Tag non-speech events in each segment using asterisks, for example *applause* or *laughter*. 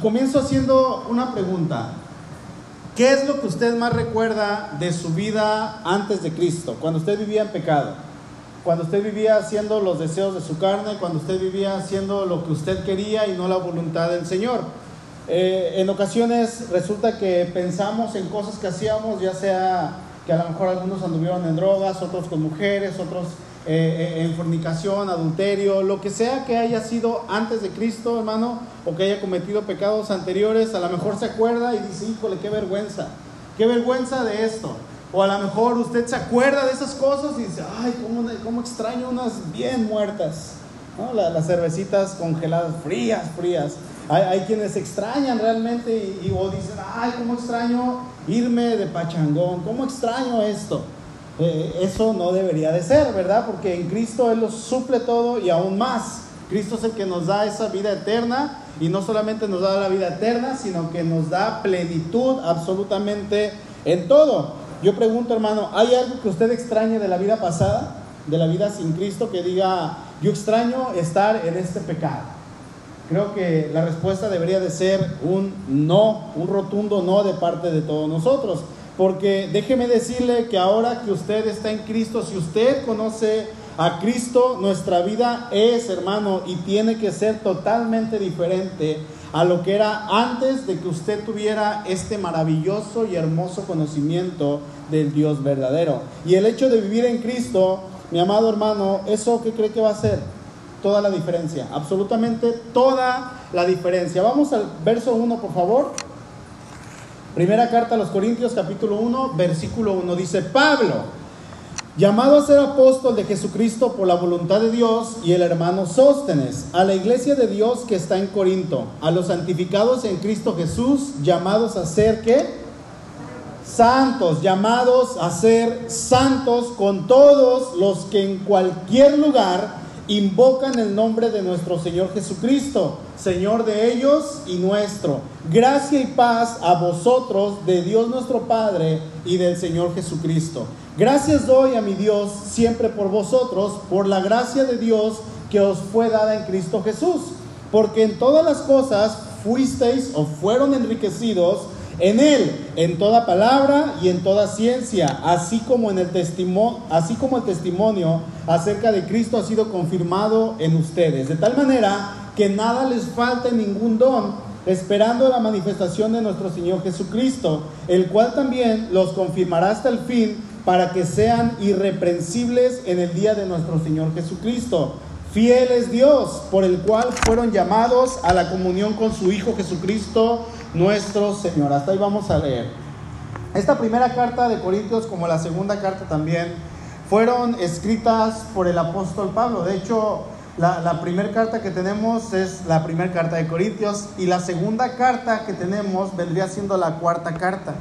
Comienzo haciendo una pregunta. ¿Qué es lo que usted más recuerda de su vida antes de Cristo, cuando usted vivía en pecado? Cuando usted vivía haciendo los deseos de su carne, cuando usted vivía haciendo lo que usted quería y no la voluntad del Señor. Eh, en ocasiones resulta que pensamos en cosas que hacíamos, ya sea que a lo mejor algunos anduvieron en drogas, otros con mujeres, otros eh, eh, en fornicación, adulterio, lo que sea que haya sido antes de Cristo, hermano, o que haya cometido pecados anteriores, a lo mejor se acuerda y dice, híjole, qué vergüenza, qué vergüenza de esto. O a lo mejor usted se acuerda de esas cosas y dice, ay, cómo, cómo extraño unas bien muertas, ¿no? las cervecitas congeladas, frías, frías. Hay, quienes extrañan realmente y, o dicen, ay, cómo extraño irme de pachangón, cómo extraño esto. Eh, eso no debería de ser, ¿verdad? Porque en Cristo Él lo suple todo y aún más. Cristo es el que nos da esa vida eterna y no solamente nos da la vida eterna, sino que nos da plenitud absolutamente en todo. Yo pregunto, hermano, ¿hay algo que usted extrañe de la vida pasada, de la vida sin Cristo, que diga, yo extraño estar en este pecado? Creo que la respuesta debería de ser un no, un rotundo no de parte de todos nosotros. Porque déjeme decirle que ahora que usted está en Cristo, si usted conoce a Cristo, nuestra vida es, hermano, y tiene que ser totalmente diferente a lo que era antes de que usted tuviera este maravilloso y hermoso conocimiento del Dios verdadero. Y el hecho de vivir en Cristo, mi amado hermano, ¿eso qué cree que va a ser? Toda la diferencia, absolutamente toda la diferencia. Vamos al verso 1, por favor. Primera carta a los Corintios capítulo 1, versículo 1 dice, Pablo, llamado a ser apóstol de Jesucristo por la voluntad de Dios y el hermano Sóstenes, a la iglesia de Dios que está en Corinto, a los santificados en Cristo Jesús, llamados a ser qué? Santos, llamados a ser santos con todos los que en cualquier lugar invocan el nombre de nuestro Señor Jesucristo, Señor de ellos y nuestro. Gracia y paz a vosotros, de Dios nuestro Padre y del Señor Jesucristo. Gracias doy a mi Dios siempre por vosotros, por la gracia de Dios que os fue dada en Cristo Jesús, porque en todas las cosas fuisteis o fueron enriquecidos en él, en toda palabra y en toda ciencia, así como en el testimonio, así como el testimonio acerca de Cristo ha sido confirmado en ustedes, de tal manera que nada les falte ningún don, esperando la manifestación de nuestro Señor Jesucristo, el cual también los confirmará hasta el fin para que sean irreprensibles en el día de nuestro Señor Jesucristo. Fiel es Dios, por el cual fueron llamados a la comunión con su Hijo Jesucristo nuestro Señor. Hasta ahí vamos a leer. Esta primera carta de Corintios, como la segunda carta también, fueron escritas por el apóstol Pablo. De hecho, la, primera carta que tenemos es la primera carta de Corintios y la segunda carta que tenemos vendría siendo la cuarta carta.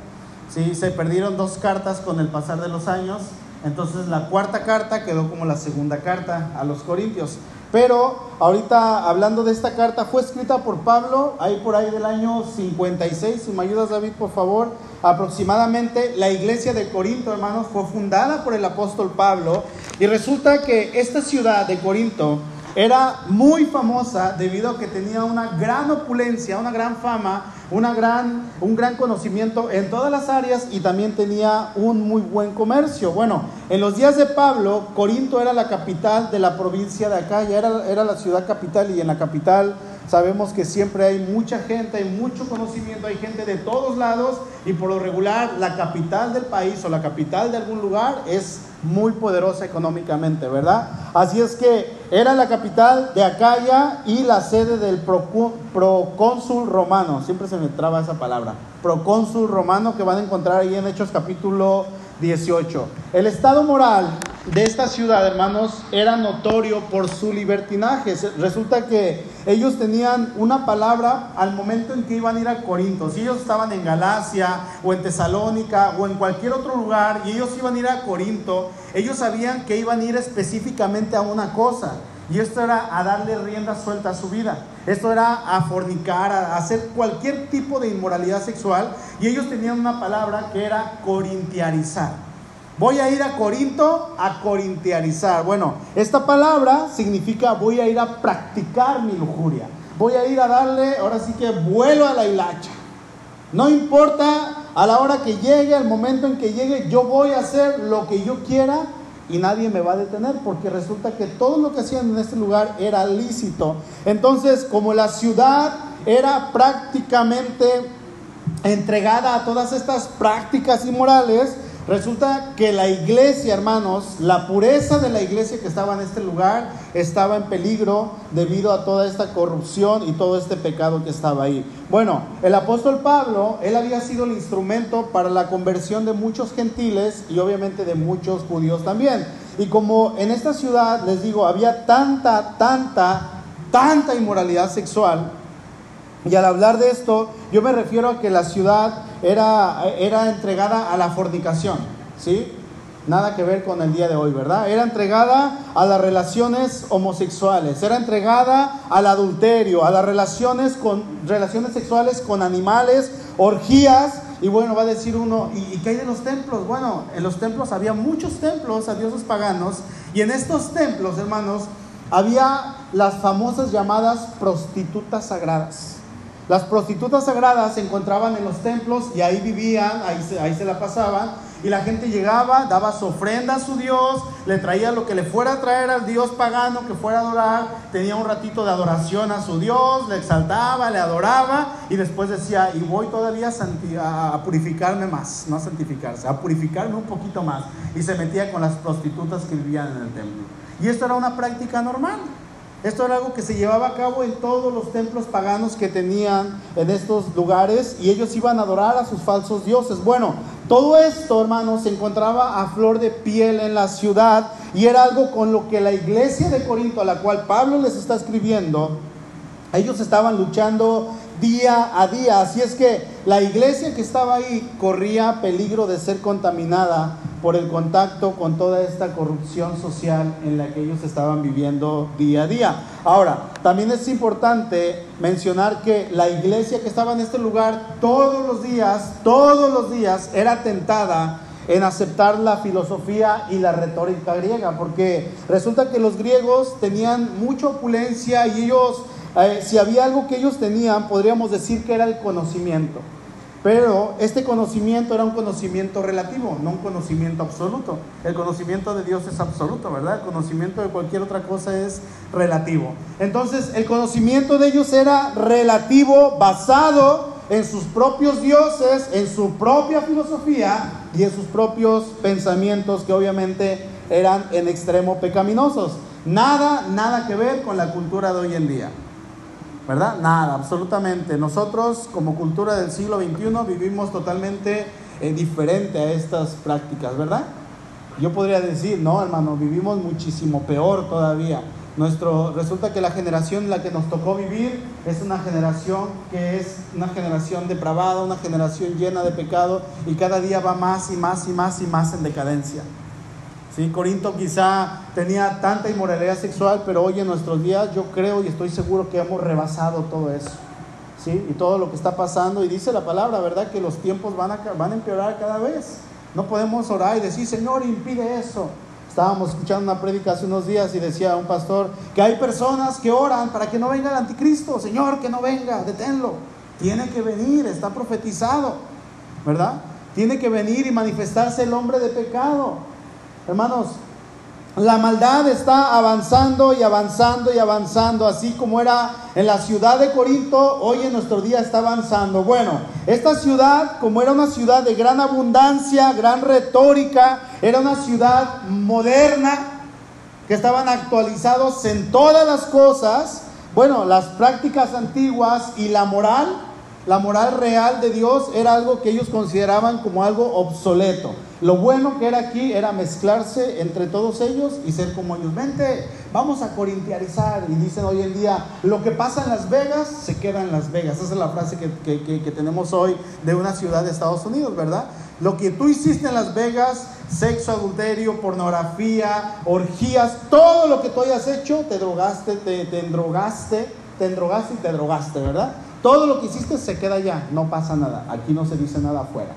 ¿sí? Se perdieron dos cartas con el pasar de los años, entonces la cuarta carta quedó como la segunda carta a los Corintios. Pero ahorita hablando de esta carta, fue escrita por Pablo, ahí por ahí del año 56, si me ayudas David, por favor, aproximadamente la iglesia de Corinto, hermanos, fue fundada por el apóstol Pablo y resulta que esta ciudad de Corinto era muy famosa debido a que tenía una gran opulencia, una gran fama, una gran, un gran conocimiento en todas las áreas y también tenía un muy buen comercio. Bueno, en los días de Pablo, Corinto era la capital de la provincia de Acaya, era, era la ciudad capital y en la capital sabemos que siempre hay mucha gente, hay mucho conocimiento, hay gente de todos lados y por lo regular la capital del país o la capital de algún lugar es muy poderosa económicamente, ¿verdad? Así es que era la capital de Acaya y la sede del procónsul romano, siempre se me traba esa palabra, procónsul romano que van a encontrar ahí en Hechos capítulo 18. El estado moral de esta ciudad, hermanos, era notorio por su libertinaje. Resulta que ellos tenían una palabra al momento en que iban a ir a Corinto. Si ellos estaban en Galacia o en Tesalónica o en cualquier otro lugar y ellos iban a ir a Corinto, ellos sabían que iban a ir específicamente a una cosa. Y esto era a darle rienda suelta a su vida. Esto era a fornicar, a hacer cualquier tipo de inmoralidad sexual. Y ellos tenían una palabra que era corintiarizar. Voy a ir a Corinto a corintiarizar. Bueno, esta palabra significa voy a ir a practicar mi lujuria. voy a ir a darle, ahora sí que vuelo a la hilacha. No importa a la hora que llegue, al momento en que llegue, yo voy a hacer lo que yo quiera y nadie me va a detener porque resulta que todo lo que hacían en este lugar era lícito. Entonces, como la ciudad era prácticamente entregada a todas estas prácticas inmorales, Resulta que la iglesia, hermanos, la pureza de la iglesia que estaba en este lugar estaba en peligro debido a toda esta corrupción y todo este pecado que estaba ahí. Bueno, el apóstol Pablo, él había sido el instrumento para la conversión de muchos gentiles y obviamente de muchos judíos también. Y como en esta ciudad, les digo, había tanta, tanta, tanta inmoralidad sexual, y al hablar de esto, yo me refiero a que la ciudad era, era entregada a la fornicación, ¿sí? Nada que ver con el día de hoy, ¿verdad? Era entregada a las relaciones homosexuales, era entregada al adulterio, a las relaciones, con, relaciones sexuales con animales, orgías, y bueno, va a decir uno, ¿y, ¿y, qué hay de los templos? Bueno, en los templos había muchos templos a dioses paganos, y en estos templos, hermanos, había las famosas llamadas prostitutas sagradas. Las prostitutas sagradas se encontraban en los templos y ahí vivían, ahí se, ahí se la pasaban. Y la gente llegaba, daba su ofrenda a su Dios, le traía lo que le fuera a traer al Dios pagano que fuera a adorar, tenía un ratito de adoración a su Dios, le exaltaba, le adoraba y después decía, y voy todavía a, purificarme más, no a santificarse, a purificarme un poquito más. Y se metía con las prostitutas que vivían en el templo. Y esto era una práctica normal. Esto era algo que se llevaba a cabo en todos los templos paganos que tenían en estos lugares y ellos iban a adorar a sus falsos dioses. Bueno, todo esto, hermanos, se encontraba a flor de piel en la ciudad y era algo con lo que la iglesia de Corinto, a la cual Pablo les está escribiendo, ellos estaban luchando día a día. Así es que la iglesia que estaba ahí corría peligro de ser contaminada por el contacto con toda esta corrupción social en la que ellos estaban viviendo día a día. Ahora, también es importante mencionar que la iglesia que estaba en este lugar todos los días, todos los días era tentada en aceptar la filosofía y la retórica griega, porque resulta que los griegos tenían mucha opulencia y ellos, eh, si había algo que ellos tenían, podríamos decir que era el conocimiento. Pero este conocimiento era un conocimiento relativo, no un conocimiento absoluto. El conocimiento de Dios es absoluto, ¿verdad? El conocimiento de cualquier otra cosa es relativo. Entonces, el conocimiento de ellos era relativo, basado en sus propios dioses, en su propia filosofía y en sus propios pensamientos que obviamente eran en extremo pecaminosos. Nada, nada que ver con la cultura de hoy en día. ¿Verdad? Nada, absolutamente. Nosotros como cultura del siglo XXI vivimos totalmente eh, diferente a estas prácticas, ¿verdad? Yo podría decir, no, hermano, vivimos muchísimo peor todavía. Nuestro, resulta que la generación en la que nos tocó vivir es una generación que es una generación depravada, una generación llena de pecado y cada día va más y más y más y más en decadencia. ¿Sí? Corinto quizá tenía tanta inmoralidad sexual, pero hoy en nuestros días yo creo y estoy seguro que hemos rebasado todo eso. ¿sí? Y todo lo que está pasando, y dice la palabra, ¿verdad? Que los tiempos van a, van a empeorar cada vez. No podemos orar y decir, Señor, impide eso. Estábamos escuchando una prédica hace unos días y decía un pastor que hay personas que oran para que no venga el anticristo. Señor, que no venga, deténlo. Tiene que venir, está profetizado, ¿verdad? Tiene que venir y manifestarse el hombre de pecado. Hermanos, la maldad está avanzando y avanzando y avanzando, así como era en la ciudad de Corinto, hoy en nuestro día está avanzando. Bueno, esta ciudad, como era una ciudad de gran abundancia, gran retórica, era una ciudad moderna, que estaban actualizados en todas las cosas, bueno, las prácticas antiguas y la moral, la moral real de Dios era algo que ellos consideraban como algo obsoleto. Lo bueno que era aquí era mezclarse entre todos ellos y ser como ellos. Vente, vamos a corintiarizar. Y dicen hoy en día, lo que pasa en Las Vegas se queda en Las Vegas. Esa es la frase que, que tenemos hoy de una ciudad de Estados Unidos, ¿verdad? Lo que tú hiciste en Las Vegas, sexo, adulterio, pornografía, orgías, todo lo que tú hayas hecho, te drogaste, te, te endrogaste, te endrogaste y te drogaste, ¿verdad? Todo lo que hiciste se queda allá, no pasa nada. Aquí no se dice nada afuera.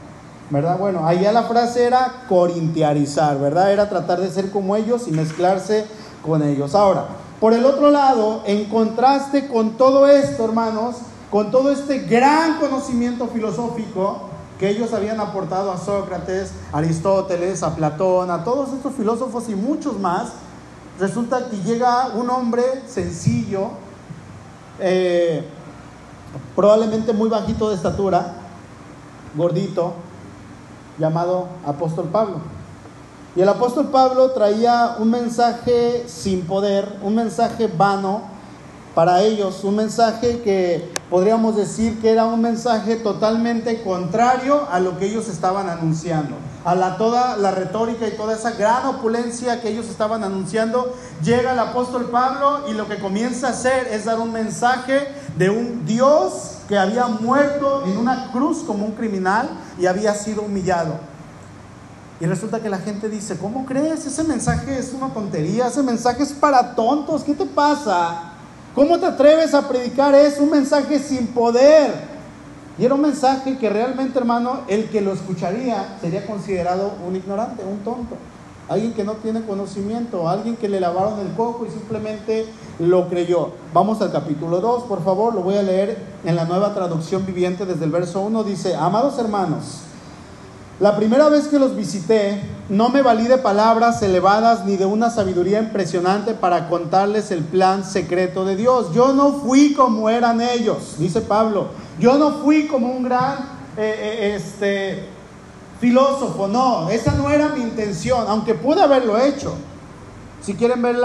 ¿verdad? Bueno, allá la frase era corintiarizar, ¿verdad? Era tratar de ser como ellos y mezclarse con ellos. Ahora, Por el otro lado, en contraste con todo esto, hermanos, con todo este gran conocimiento filosófico que ellos habían aportado a Sócrates, Aristóteles, a Platón, a todos estos filósofos y muchos más, resulta que llega un hombre sencillo, eh, probablemente muy bajito de estatura, gordito, llamado apóstol Pablo. Y el apóstol Pablo traía un mensaje sin poder, un mensaje vano para ellos, un mensaje que podríamos decir que era un mensaje totalmente contrario a lo que ellos estaban anunciando. A la, toda la retórica y toda esa gran opulencia que ellos estaban anunciando, llega el apóstol Pablo y lo que comienza a hacer es dar un mensaje de un Dios que había muerto en una cruz como un criminal y había sido humillado. Y resulta que la gente dice, ¿cómo crees? Ese mensaje es una tontería, ese mensaje es para tontos, ¿qué te pasa? ¿Cómo te atreves a predicar eso? Un mensaje sin poder. Y era un mensaje que realmente, hermano, el que lo escucharía sería considerado un ignorante, un tonto. Alguien que no tiene conocimiento, alguien que le lavaron el coco y simplemente lo creyó. Vamos al capítulo 2, por favor, lo voy a leer en la nueva traducción viviente desde el verso 1. Dice, amados hermanos, la primera vez que los visité, no me valí de palabras elevadas ni de una sabiduría impresionante para contarles el plan secreto de Dios. Yo no fui como eran ellos, dice Pablo. Yo no fui como un gran eh, eh, este, filósofo, no, esa no era mi intención, aunque pude haberlo hecho. Si quieren ver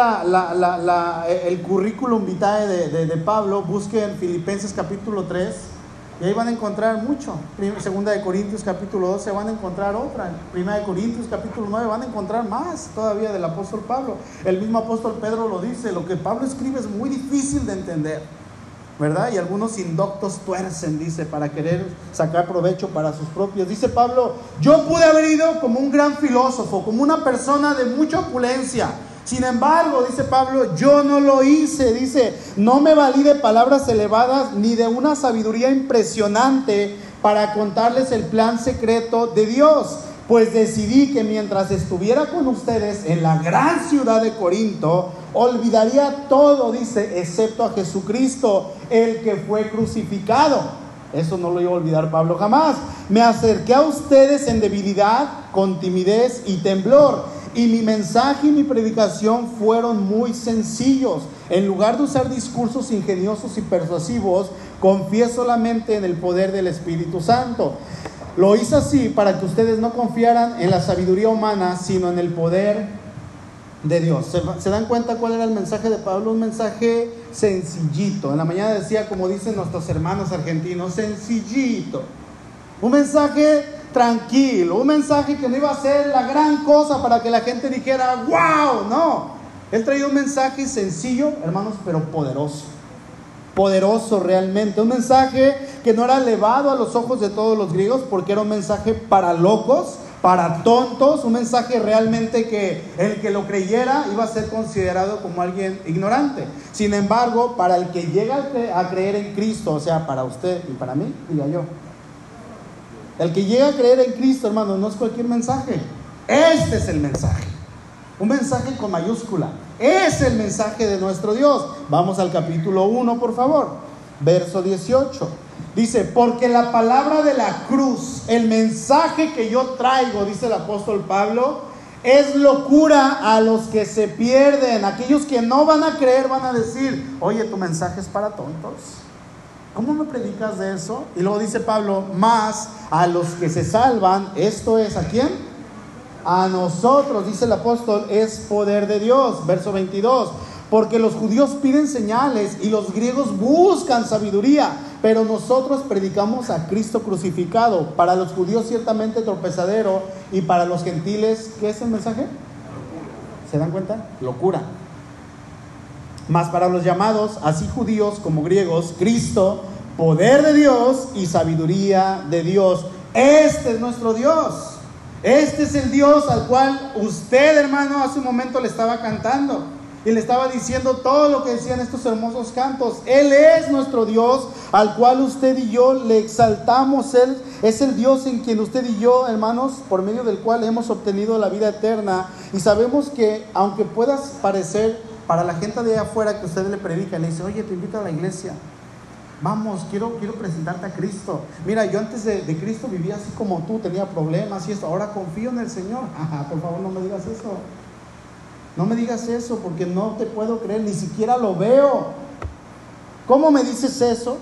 el currículum vitae de, de Pablo, busquen Filipenses capítulo 3 y ahí van a encontrar mucho. Segunda de Corintios capítulo 12 van a encontrar otra. Primera de Corintios capítulo 9 van a encontrar más todavía del apóstol Pablo. El mismo apóstol Pedro lo dice, lo que Pablo escribe es muy difícil de entender. ¿Verdad? Y algunos indoctos tuercen, dice, para querer sacar provecho para sus propios. Dice Pablo, yo pude haber ido como un gran filósofo, como una persona de mucha opulencia, sin embargo, dice Pablo, yo no lo hice, dice, no me valí de palabras elevadas ni de una sabiduría impresionante para contarles el plan secreto de Dios, pues decidí que mientras estuviera con ustedes en la gran ciudad de Corinto, olvidaría todo, dice, excepto a Jesucristo, el que fue crucificado. Eso no lo iba a olvidar Pablo jamás. Me acerqué a ustedes en debilidad, con timidez y temblor y mi mensaje y mi predicación fueron muy sencillos. En lugar de usar discursos ingeniosos y persuasivos, confié solamente en el poder del Espíritu Santo. Lo hice así para que ustedes no confiaran en la sabiduría humana, sino en el poder de Dios. ¿Se, ¿Se, dan cuenta cuál era el mensaje de Pablo? Un mensaje sencillito. En la mañana decía, como dicen nuestros hermanos argentinos, sencillito. Un mensaje tranquilo, un mensaje que no iba a ser la gran cosa para que la gente dijera, wow, no. Él traía un mensaje sencillo, hermanos, pero poderoso. Poderoso realmente. Un mensaje que no era elevado a los ojos de todos los griegos porque era un mensaje para locos, para tontos, un mensaje realmente que el que lo creyera iba a ser considerado como alguien ignorante. Sin embargo, para el que llega a creer en Cristo, o sea, para usted y para mí, diga yo, el que llega a creer en Cristo, hermano, no es cualquier mensaje. Este es el mensaje. Un mensaje con mayúscula. Es el mensaje de nuestro Dios. Vamos al capítulo 1, por favor. Verso 18. Dice, porque la palabra de la cruz, el mensaje que yo traigo, dice el apóstol Pablo, es locura a los que se pierden. Aquellos que no van a creer van a decir, oye, tu mensaje es para tontos. ¿Cómo me predicas de eso? Y luego dice Pablo, más a los que se salvan, esto es a quién? A nosotros, dice el apóstol, es poder de Dios. Verso 22, porque los judíos piden señales y los griegos buscan sabiduría, pero nosotros predicamos a Cristo crucificado. Para los judíos ciertamente tropezadero y para los gentiles, ¿qué es el mensaje? ¿Se dan cuenta? Locura. Mas para los llamados, así judíos como griegos, Cristo, poder de Dios y sabiduría de Dios. Este es nuestro Dios. Este es el Dios al cual usted, hermano, hace un momento le estaba cantando y le estaba diciendo todo lo que decían estos hermosos cantos. Él es nuestro Dios al cual usted y yo le exaltamos. Él es el Dios en quien usted y yo, hermanos, por medio del cual hemos obtenido la vida eterna. Y sabemos que aunque puedas parecer para la gente de afuera que usted le predica, le dice, oye, te invito a la iglesia. Vamos, quiero, quiero presentarte a Cristo. Mira, yo antes de, de Cristo vivía así como tú, tenía problemas y esto. Ahora confío en el Señor. *laughs* por favor, no me digas eso. No me digas eso porque no te puedo creer, ni siquiera lo veo. ¿Cómo me dices eso?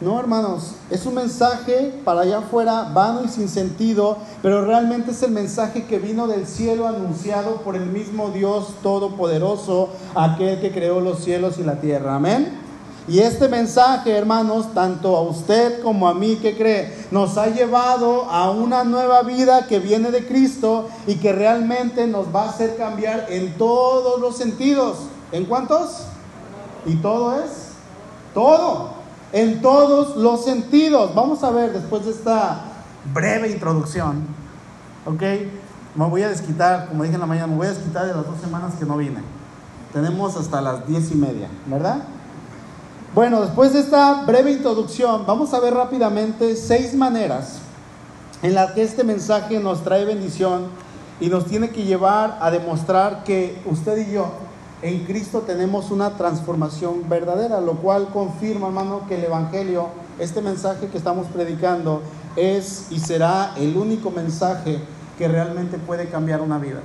No, hermanos, es un mensaje para allá afuera vano y sin sentido, pero realmente es el mensaje que vino del cielo anunciado por el mismo Dios Todopoderoso, aquel que creó los cielos y la tierra. Amén. Y este mensaje, hermanos, tanto a usted como a mí que cree, nos ha llevado a una nueva vida que viene de Cristo y que realmente nos va a hacer cambiar en todos los sentidos. ¿En cuántos? Y todo es todo, en todos los sentidos. Vamos a ver después de esta breve introducción, ¿ok? Me voy a desquitar, como dije en la mañana, me voy a desquitar de las dos semanas que no vine. Tenemos hasta las diez y media, ¿verdad? Bueno, después de esta breve introducción, vamos a ver rápidamente seis maneras en las que este mensaje nos trae bendición y nos tiene que llevar a demostrar que usted y yo en Cristo tenemos una transformación verdadera, lo cual confirma, hermano, que el Evangelio, este mensaje que estamos predicando, es y será el único mensaje que realmente puede cambiar una vida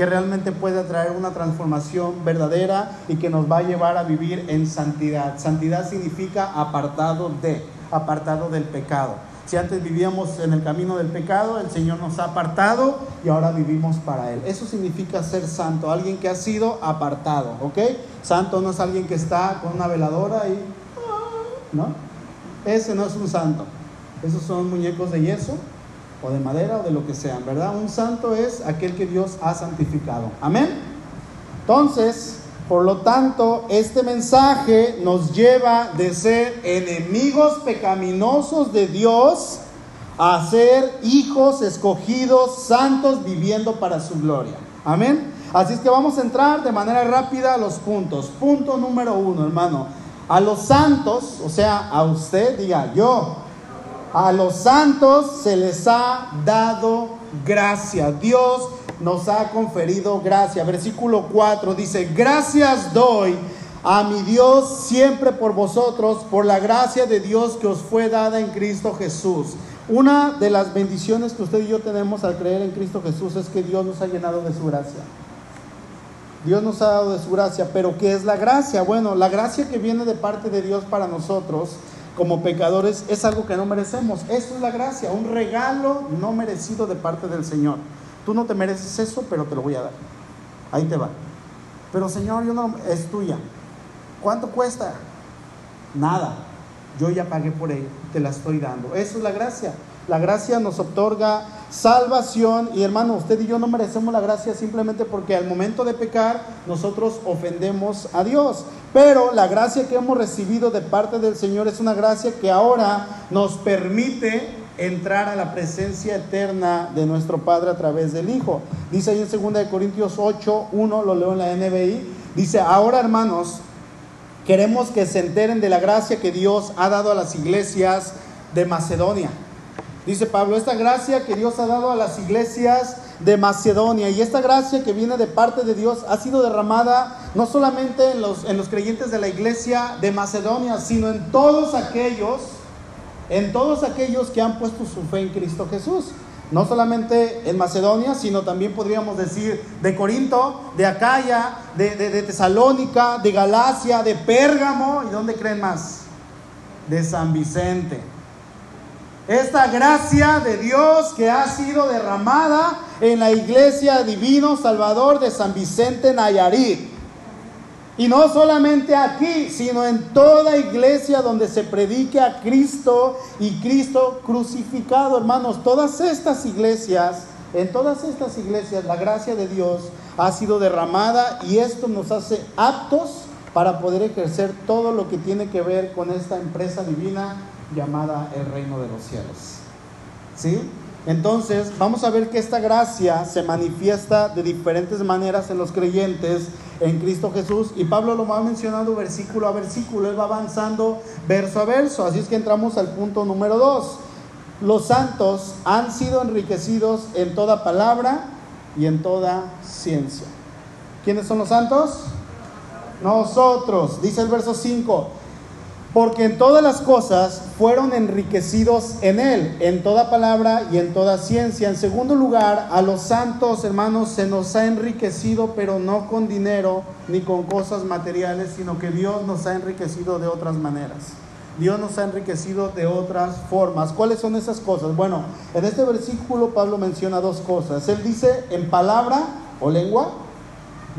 que realmente puede traer una transformación verdadera y que nos va a llevar a vivir en santidad. Santidad significa apartado de, apartado del pecado. Si antes vivíamos en el camino del pecado, el Señor nos ha apartado y ahora vivimos para Él. Eso significa ser santo, alguien que ha sido apartado, ¿ok? Santo no es alguien que está con una veladora y... ¿No? Ese no es un santo. Esos son muñecos de yeso o de madera o de lo que sean, ¿verdad? Un santo es aquel que Dios ha santificado. Amén. Entonces, por lo tanto, este mensaje nos lleva de ser enemigos pecaminosos de Dios a ser hijos escogidos, santos, viviendo para su gloria. Amén. Así es que vamos a entrar de manera rápida a los puntos. Punto número uno, hermano. A los santos, o sea, a usted, diga yo, a los santos se les ha dado gracia. Dios nos ha conferido gracia. Versículo 4 dice, gracias doy a mi Dios siempre por vosotros, por la gracia de Dios que os fue dada en Cristo Jesús. Una de las bendiciones que usted y yo tenemos al creer en Cristo Jesús es que Dios nos ha llenado de su gracia. Dios nos ha dado de su gracia, pero ¿qué es la gracia? Bueno, la gracia que viene de parte de Dios para nosotros como pecadores es algo que no merecemos. Eso es la gracia, un regalo no merecido de parte del Señor. Tú no te mereces eso, pero te lo voy a dar. Ahí te va. Pero Señor, yo no es tuya. ¿Cuánto cuesta? Nada. Yo ya pagué por ello, te la estoy dando. Eso es la gracia. La gracia nos otorga salvación y hermano, usted y yo no merecemos la gracia simplemente porque al momento de pecar nosotros ofendemos a Dios. Pero la gracia que hemos recibido de parte del Señor es una gracia que ahora nos permite entrar a la presencia eterna de nuestro Padre a través del Hijo. Dice ahí en 2 Corintios 8, 1, lo leo en la NBI, dice, ahora hermanos, queremos que se enteren de la gracia que Dios ha dado a las iglesias de Macedonia. Dice Pablo, esta gracia que Dios ha dado a las iglesias de Macedonia y esta gracia que viene de parte de Dios ha sido derramada no solamente en los, en los creyentes de la iglesia de Macedonia, sino en todos aquellos, en todos aquellos que han puesto su fe en Cristo Jesús. No solamente en Macedonia, sino también podríamos decir de Corinto, de Acaya, de, de, de Tesalónica, de Galacia, de Pérgamo, ¿y dónde creen más? De San Vicente esta gracia de Dios que ha sido derramada en la iglesia Divino Salvador de San Vicente Nayarit. Y no solamente aquí, sino en toda iglesia donde se predique a Cristo y Cristo crucificado, hermanos. Todas estas iglesias, en todas estas iglesias, la gracia de Dios ha sido derramada y esto nos hace aptos para poder ejercer todo lo que tiene que ver con esta empresa divina llamada el reino de los cielos. ¿Sí? Entonces, vamos a ver que esta gracia se manifiesta de diferentes maneras en los creyentes en Cristo Jesús. Y Pablo lo va mencionando versículo a versículo, él va avanzando verso a verso. Así es que entramos al punto número dos. Los santos han sido enriquecidos en toda palabra y en toda ciencia. ¿Quiénes son los santos? Nosotros, dice el verso 5 porque en todas las cosas fueron enriquecidos en Él, en toda palabra y en toda ciencia. En segundo lugar, a los santos hermanos se nos ha enriquecido, pero no con dinero ni con cosas materiales, sino que Dios nos ha enriquecido de otras maneras. Dios nos ha enriquecido de otras formas. ¿Cuáles son esas cosas? Bueno, en este versículo Pablo menciona dos cosas. Él dice en palabra o lengua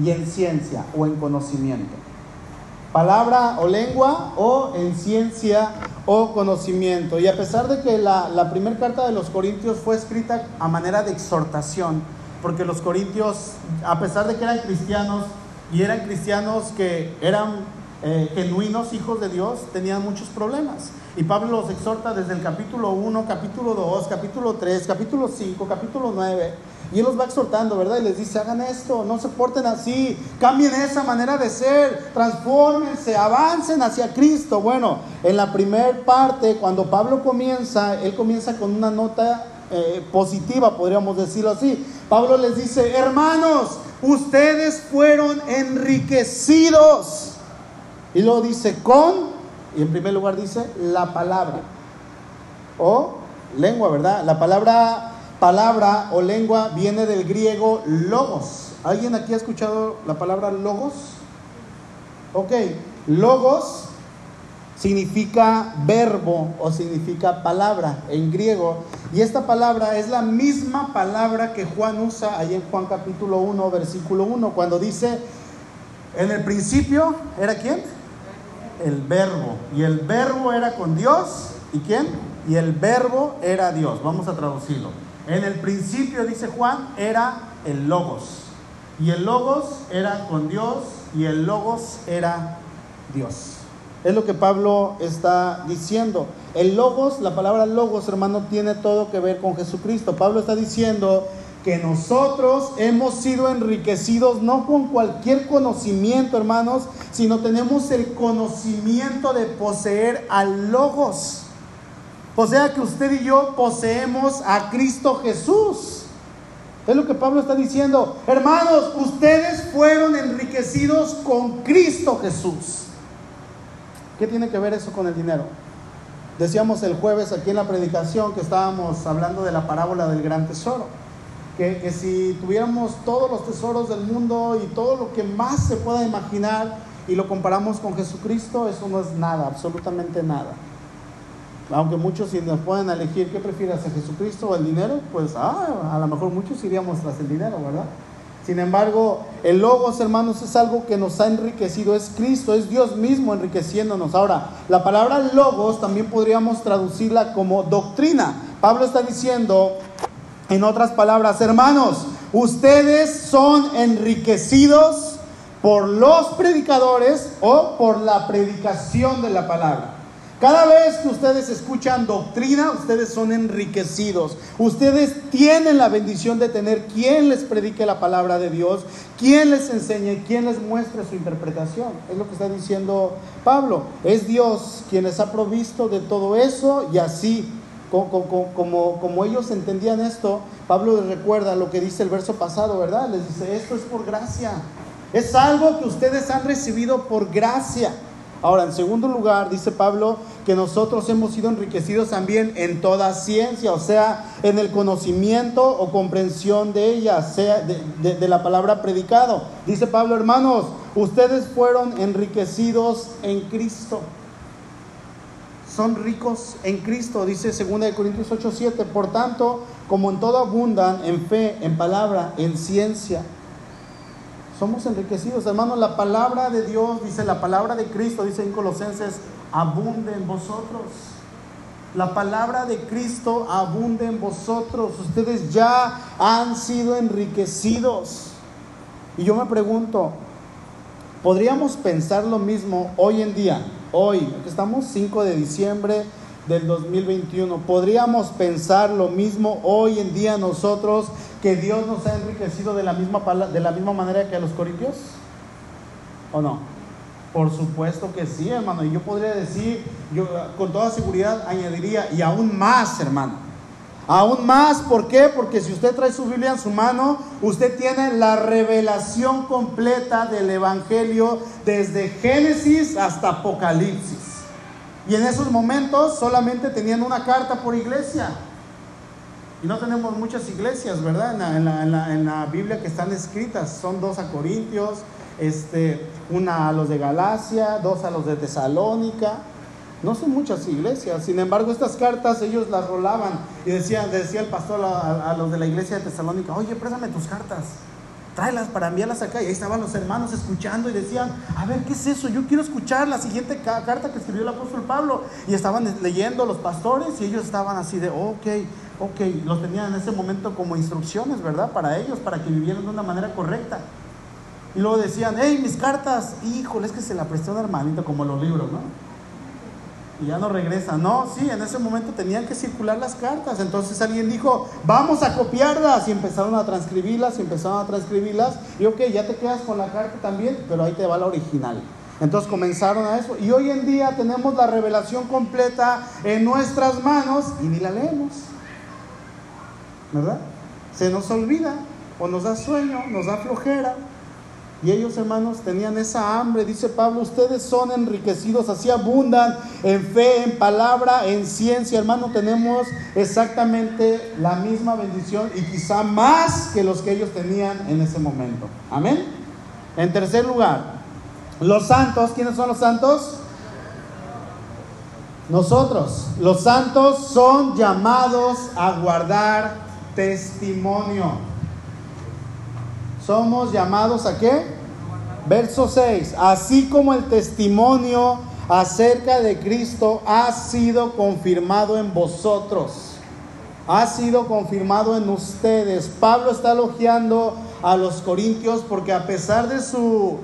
y en ciencia o en conocimiento palabra o lengua o en ciencia o conocimiento. Y a pesar de que la, primera carta de los Corintios fue escrita a manera de exhortación, porque los Corintios, a pesar de que eran cristianos y eran cristianos que eran eh, genuinos hijos de Dios, tenían muchos problemas. Y Pablo los exhorta desde el capítulo 1, capítulo 2, capítulo 3, capítulo 5, capítulo 9 y Él los va exhortando, ¿verdad? Y les dice, hagan esto, no se porten así, cambien esa manera de ser, transfórmense, avancen hacia Cristo. Bueno, en la primera parte, cuando Pablo comienza, Él comienza con una nota eh, positiva, podríamos decirlo así. Pablo les dice, hermanos, ustedes fueron enriquecidos. Y luego dice, con, y en primer lugar dice, la palabra. O lengua, ¿verdad? La palabra palabra o lengua viene del griego logos. ¿Alguien aquí ha escuchado la palabra logos? Ok, logos significa verbo o significa palabra en griego. Y esta palabra es la misma palabra que Juan usa ahí en Juan capítulo 1, versículo 1, cuando dice, en el principio, ¿era quién? El verbo. Y el verbo era con Dios. ¿Y quién? Y el verbo era Dios. Vamos a traducirlo. En el principio, dice Juan, era el logos. Y el logos era con Dios y el logos era Dios. Es lo que Pablo está diciendo. El logos, la palabra logos, hermano, tiene todo que ver con Jesucristo. Pablo está diciendo que nosotros hemos sido enriquecidos no con cualquier conocimiento, hermanos, sino tenemos el conocimiento de poseer al logos. O sea que usted y yo poseemos a Cristo Jesús. Es lo que Pablo está diciendo. Hermanos, ustedes fueron enriquecidos con Cristo Jesús. ¿Qué tiene que ver eso con el dinero? Decíamos el jueves aquí en la predicación que estábamos hablando de la parábola del gran tesoro. Que, que si tuviéramos todos los tesoros del mundo y todo lo que más se pueda imaginar y lo comparamos con Jesucristo, eso no es nada, absolutamente nada. Aunque muchos si nos pueden elegir qué prefieres a Jesucristo o el dinero, pues ah, a lo mejor muchos iríamos tras el dinero, ¿verdad? Sin embargo, el logos, hermanos, es algo que nos ha enriquecido, es Cristo, es Dios mismo enriqueciéndonos. Ahora, la palabra logos también podríamos traducirla como doctrina. Pablo está diciendo, en otras palabras, hermanos, ustedes son enriquecidos por los predicadores o por la predicación de la palabra. Cada vez que ustedes escuchan doctrina, ustedes son enriquecidos. Ustedes tienen la bendición de tener quien les predique la palabra de Dios, quien les enseñe, quien les muestre su interpretación. Es lo que está diciendo Pablo. Es Dios quien les ha provisto de todo eso y así como, ellos entendían esto, Pablo les recuerda lo que dice el verso pasado, ¿verdad? Les dice, esto es por gracia. Es algo que ustedes han recibido por gracia. Ahora, en segundo lugar, dice Pablo que nosotros hemos sido enriquecidos también en toda ciencia, o sea, en el conocimiento o comprensión de ella, sea de, la palabra predicado. Dice Pablo, hermanos, ustedes fueron enriquecidos en Cristo. Son ricos en Cristo, dice 2 Corintios 8, 7. Por tanto, como en todo abundan en fe, en palabra, en ciencia somos enriquecidos, hermanos. La palabra de Dios, dice la palabra de Cristo, dice en Colosenses, abunde en vosotros. La palabra de Cristo abunde en vosotros. Ustedes ya han sido enriquecidos. Y yo me pregunto, ¿podríamos pensar lo mismo hoy en día? Hoy, aquí estamos 5 de diciembre del 2021. ¿Podríamos pensar lo mismo hoy en día nosotros que Dios nos ha enriquecido de la misma, de la misma manera que a los corintios? ¿O no? Por supuesto que sí, hermano. Y yo podría decir, yo con toda seguridad añadiría, y aún más, hermano. Aún más, ¿por qué? Porque si usted trae su Biblia en su mano, usted tiene la revelación completa del Evangelio desde Génesis hasta Apocalipsis. Y en esos momentos solamente tenían una carta por iglesia. Y no tenemos muchas iglesias, ¿verdad? En la, Biblia que están escritas. Son dos a Corintios, este, una a los de Galacia, dos a los de Tesalónica. No son muchas iglesias. Sin embargo, estas cartas ellos las rolaban. Y decía, decía el pastor a, los de la iglesia de Tesalónica, oye, préstame tus cartas tráelas para enviarlas acá. Y ahí estaban los hermanos escuchando y decían, a ver, ¿qué es eso? Yo quiero escuchar la siguiente carta que escribió el apóstol Pablo. Y estaban leyendo los pastores y ellos estaban así de, ok, ok, los tenían en ese momento como instrucciones, ¿verdad? Para ellos, para que vivieran de una manera correcta. Y luego decían, hey, mis cartas, híjole, es que se la prestó un hermanito como los libros, ¿no? Y ya no regresa. No, sí, en ese momento tenían que circular las cartas. Entonces alguien dijo, vamos a copiarlas. Y empezaron a transcribirlas y empezaron a transcribirlas. Y ok, ya te quedas con la carta también, pero ahí te va la original. Entonces comenzaron a eso. Y hoy en día tenemos la revelación completa en nuestras manos y ni la leemos. ¿Verdad? Se nos olvida o nos da sueño, nos da flojera. Y ellos, hermanos, tenían esa hambre. Dice Pablo, ustedes son enriquecidos, así abundan en fe, en palabra, en ciencia. Hermano, tenemos exactamente la misma bendición y quizá más que los que ellos tenían en ese momento. Amén. En tercer lugar, los santos, ¿quiénes son los santos? Nosotros, los santos son llamados a guardar testimonio. Somos llamados a qué? Verso 6. Así como el testimonio acerca de Cristo ha sido confirmado en vosotros. Ha sido confirmado en ustedes. Pablo está elogiando a los corintios porque a pesar de su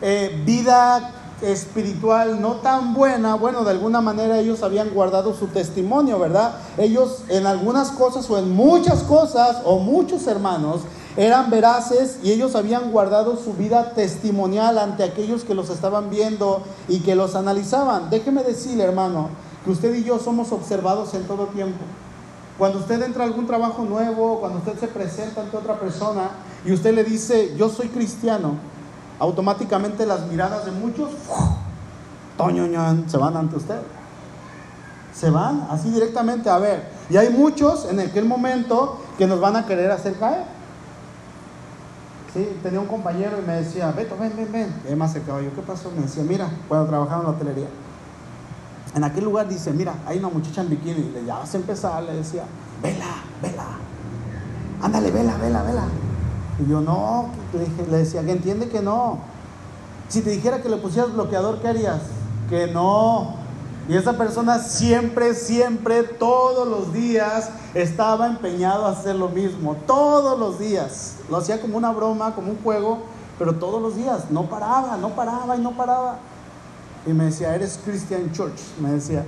eh, vida espiritual no tan buena, bueno, de alguna manera ellos habían guardado su testimonio, ¿verdad? Ellos en algunas cosas o en muchas cosas o muchos hermanos eran veraces y ellos habían guardado su vida testimonial ante aquellos que los estaban viendo y que los analizaban. Déjeme decirle, hermano, que usted y yo somos observados en todo tiempo. Cuando usted entra a algún trabajo nuevo, cuando usted se presenta ante otra persona y usted le dice, yo soy cristiano, automáticamente las miradas de muchos se van ante usted. Se van así directamente a ver. Y hay muchos en aquel momento que nos van a querer hacer caer. Sí, tenía un compañero y me decía, Beto, ven, ven, ven. Y me acercaba yo, ¿qué pasó? Me decía, mira, cuando trabajaba en la hotelería. En aquel lugar dice, mira, hay una muchacha en bikini. Le ya vas a empezar, le decía, vela, vela. Ándale, vela, vela, vela. Y yo, no, le, le decía, que entiende que no. Si te dijera que le pusieras bloqueador, ¿qué harías? Que no. Y esa persona siempre, siempre, todos los días estaba empeñado a hacer lo mismo. Todos los días. Lo hacía como una broma, como un juego, pero todos los días. No paraba, no paraba y no paraba. Y me decía, eres Christian Church. Me decía,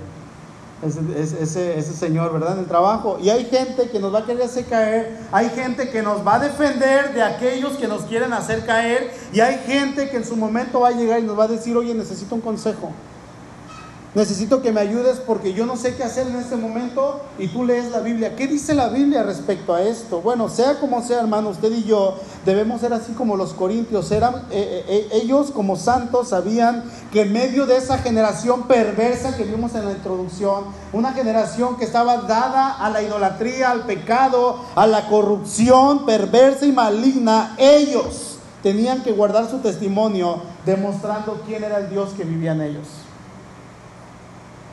ese, ese, señor, ¿verdad? En el trabajo. Y hay gente que nos va a querer hacer caer. Hay gente que nos va a defender de aquellos que nos quieren hacer caer. Y hay gente que en su momento va a llegar y nos va a decir, oye, necesito un consejo. Necesito que me ayudes porque yo no sé qué hacer en este momento y tú lees la Biblia. ¿Qué dice la Biblia respecto a esto? Bueno, sea como sea, hermano, usted y yo debemos ser así como los corintios. Eran, eh, eh, eh, ellos como santos sabían que en medio de esa generación perversa que vimos en la introducción, una generación que estaba dada a la idolatría, al pecado, a la corrupción perversa y maligna, ellos tenían que guardar su testimonio demostrando quién era el Dios que vivía en ellos.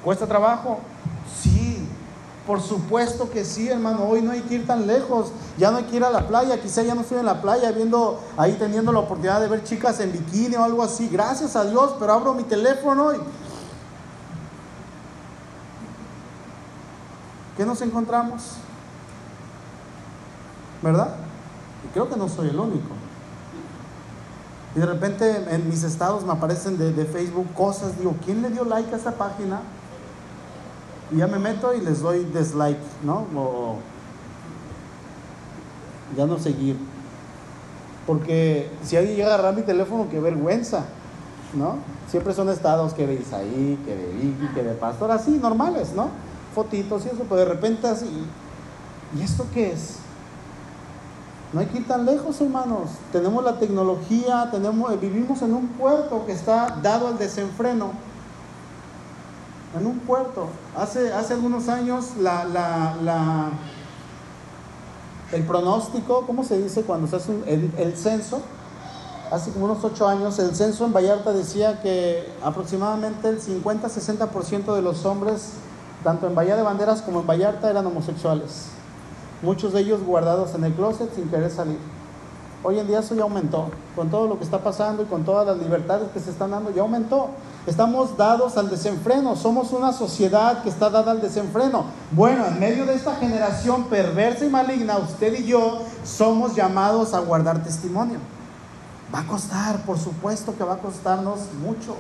¿Cuesta trabajo? Sí, por supuesto que sí, hermano. Hoy no hay que ir tan lejos. Ya no hay que ir a la playa. Quizá ya no estoy en la playa viendo ahí teniendo la oportunidad de ver chicas en bikini o algo así. Gracias a Dios, pero abro mi teléfono y. ¿Qué nos encontramos? ¿Verdad? Y creo que no soy el único. Y de repente en mis estados me aparecen de, de Facebook cosas. Digo, ¿quién le dio like a esta página? Y ya me meto y les doy dislike, ¿no? O ya no seguir. Porque si alguien llega a agarrar mi teléfono, qué vergüenza, ¿no? Siempre son estados que de Isaí, que de Vicky, que de Pastor, así, normales, ¿no? Fotitos y eso, pero de repente así. ¿Y esto qué es? No hay que ir tan lejos, hermanos. Tenemos la tecnología, tenemos, vivimos en un puerto que está dado al desenfreno. En un puerto. Hace, hace algunos años el pronóstico, ¿cómo se dice cuando se hace el, el censo? Hace como unos ocho años, el censo en Vallarta decía que aproximadamente el 50-60% de los hombres, tanto en Bahía de Banderas como en Vallarta, eran homosexuales muchos de ellos guardados en el closet sin querer salir. Hoy en día eso ya aumentó, con todo lo que está pasando y con todas las libertades que se están dando, ya aumentó. Estamos dados al desenfreno, somos una sociedad que está dada al desenfreno. Bueno, en medio de esta generación perversa y maligna, usted y yo somos llamados a guardar testimonio. Va a costar, por supuesto que va a costarnos mucho.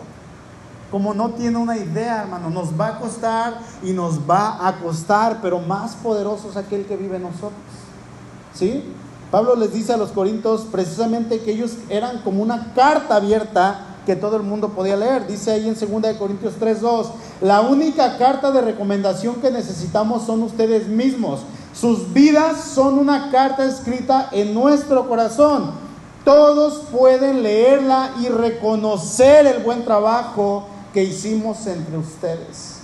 Como no tiene una idea, hermano, nos va a costar y nos va a costar, pero más poderoso es aquel que vive nosotros. ¿Sí? Pablo les dice a los corintios precisamente que ellos eran como una carta abierta que todo el mundo podía leer. Dice ahí en 2 Corintios 3:2, la única carta de recomendación que necesitamos son ustedes mismos. Sus vidas son una carta escrita en nuestro corazón. Todos pueden leerla y reconocer el buen trabajo que hicimos entre ustedes.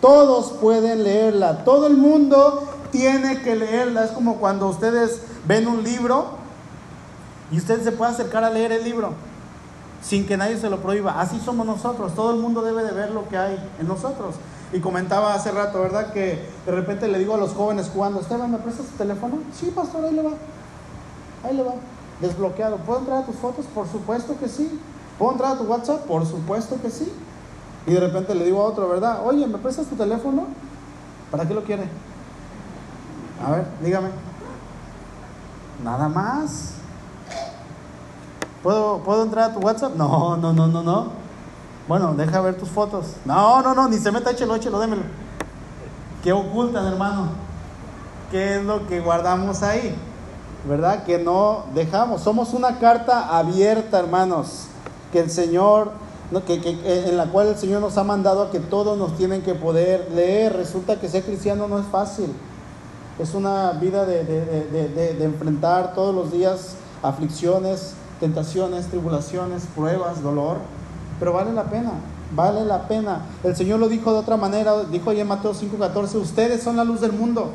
Todos pueden leerla, todo el mundo tiene que leerla. Es como cuando ustedes ven un libro y usted se puede acercar a leer el libro sin que nadie se lo prohíba. Así somos nosotros, todo el mundo debe de ver lo que hay en nosotros. Y comentaba hace rato, ¿verdad? Que de repente le digo a los jóvenes jugando, Esteban, ¿me prestas tu teléfono? Sí, pastor, ahí le va. Ahí le va. Desbloqueado. ¿Puedo entrar a tus fotos? Por supuesto que sí. ¿Puedo entrar a tu WhatsApp? Por supuesto que sí. Y de repente le digo a otro, ¿verdad? Oye, ¿me prestas tu teléfono? ¿Para qué lo quiere? A ver, dígame. Nada más. ¿Puedo, ¿Puedo entrar a tu WhatsApp? No, no, no, no, no. Bueno, deja ver tus fotos. No, no, no, ni se meta, échelo, échelo, démelo. ¿Qué ocultan, hermano? ¿Qué es lo que guardamos ahí? ¿Verdad? Que no dejamos. Somos una carta abierta, hermanos que el Señor, que, que, en la cual el Señor nos ha mandado a que todos nos tienen que poder leer. Resulta que ser cristiano no es fácil. Es una vida de, de, de enfrentar todos los días aflicciones, tentaciones, tribulaciones, pruebas, dolor. Pero vale la pena, vale la pena. El Señor lo dijo de otra manera, dijo en Mateo 5:14, ustedes son la luz del mundo.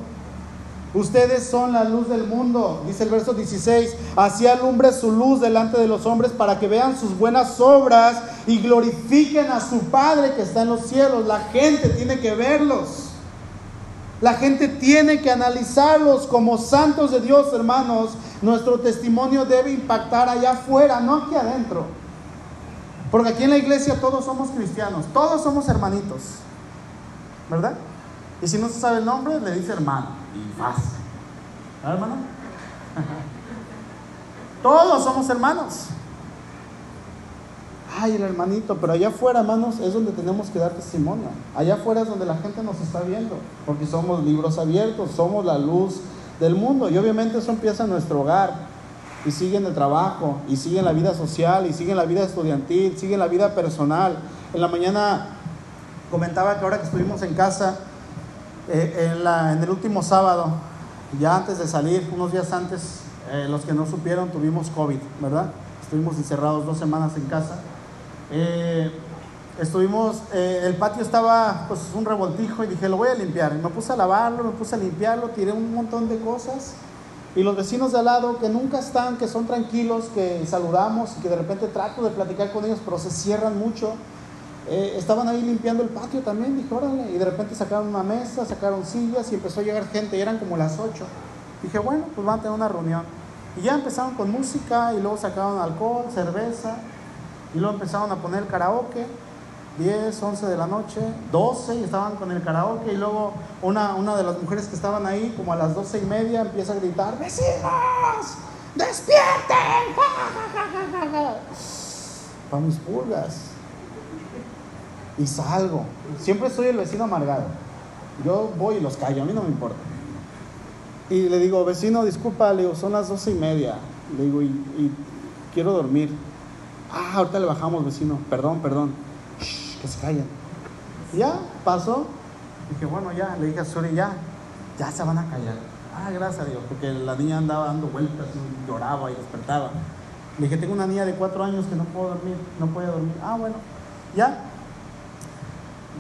Ustedes son la luz del mundo, dice el verso 16. Así alumbre su luz delante de los hombres para que vean sus buenas obras y glorifiquen a su Padre que está en los cielos. La gente tiene que verlos. La gente tiene que analizarlos como santos de Dios, hermanos. Nuestro testimonio debe impactar allá afuera, no aquí adentro. Porque aquí en la iglesia todos somos cristianos, todos somos hermanitos. ¿Verdad? Y si no se sabe el nombre, le dice hermano y más. hermano? *laughs* Todos somos hermanos. Ay, el hermanito, pero allá afuera, hermanos, es donde tenemos que dar testimonio. Allá afuera es donde la gente nos está viendo, porque somos libros abiertos, somos la luz del mundo. Y obviamente eso empieza en nuestro hogar, y sigue en el trabajo, y sigue en la vida social, y sigue en la vida estudiantil, sigue en la vida personal. En la mañana comentaba que ahora que estuvimos en casa, eh, en, el último sábado, ya antes de salir, unos días antes, eh, los que no supieron, tuvimos COVID, ¿verdad? Estuvimos encerrados dos semanas en casa. Eh, estuvimos, el patio estaba pues un revoltijo y dije, lo voy a limpiar. Y me puse a lavarlo, me puse a limpiarlo, tiré un montón de cosas. Y los vecinos de al lado, que nunca están, que son tranquilos, que saludamos y que de repente trato de platicar con ellos, pero se cierran mucho eh, estaban ahí limpiando el patio también, dije, órale, y de repente sacaron una mesa, sacaron sillas y empezó a llegar gente, y eran como las 8. Dije, bueno, pues van a tener una reunión. Y ya empezaron con música, y luego sacaron alcohol, cerveza, y luego empezaron a poner karaoke, 10, 11 de la noche, 12, y estaban con el karaoke, y luego una, una de las mujeres que estaban ahí, como a las 12 y media, empieza a gritar, vecinos, despierten, para mis pulgas y salgo. Siempre soy el vecino amargado. Yo voy y los callo, a mí no me importa. Y le digo, vecino, disculpa, le digo, son las doce y media. Le digo, y, quiero dormir. Ah, ahorita le bajamos, vecino. Perdón, perdón. que se callen. ya, pasó. Dije, bueno, ya, le dije a Suri, ya. ya se van a callar. Ah, gracias a Dios, porque la niña andaba dando vueltas y lloraba y despertaba. Le dije, tengo una niña de cuatro años que no puedo dormir, no puede dormir. Ah, bueno, ya.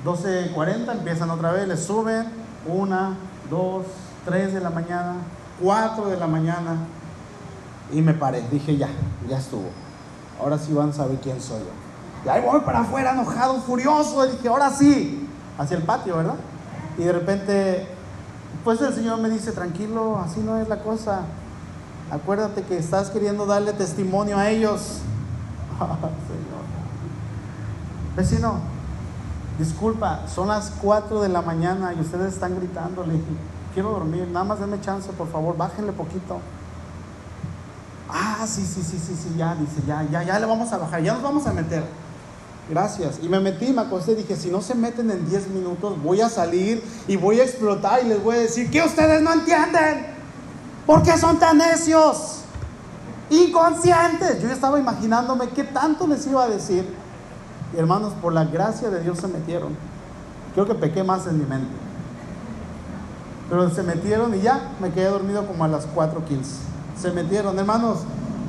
12.40 empiezan otra vez, le suben, una, dos, tres de la mañana, cuatro de la mañana, y me paré. Dije, ya, ya estuvo. Ahora sí van a saber quién soy yo. Y ahí voy para afuera, enojado, furioso. Y dije, ahora sí, hacia el patio, ¿verdad? Y de repente, pues el Señor me dice, tranquilo, así no es la cosa. Acuérdate que estás queriendo darle testimonio a ellos. *laughs* Señor. Vecino, disculpa, son las 4 de la mañana y ustedes están gritando. Le dije, *laughs* quiero dormir, nada más denme chance, por favor, bájenle poquito. Ah, sí, sí, sí, sí, sí, ya, dice, ya, ya, ya le vamos a bajar, ya nos vamos a meter. Gracias. Y me metí, me acosté y dije, si no se meten en 10 minutos, voy a salir y voy a explotar y les voy a decir que ustedes no entienden. ¿Por qué son tan necios? Inconscientes. Yo estaba imaginándome qué tanto les iba a decir. Hermanos, por la gracia de Dios se metieron. Creo que pequé más en mi mente. Pero se metieron y ya me quedé dormido como a las 4.15. Se metieron, hermanos.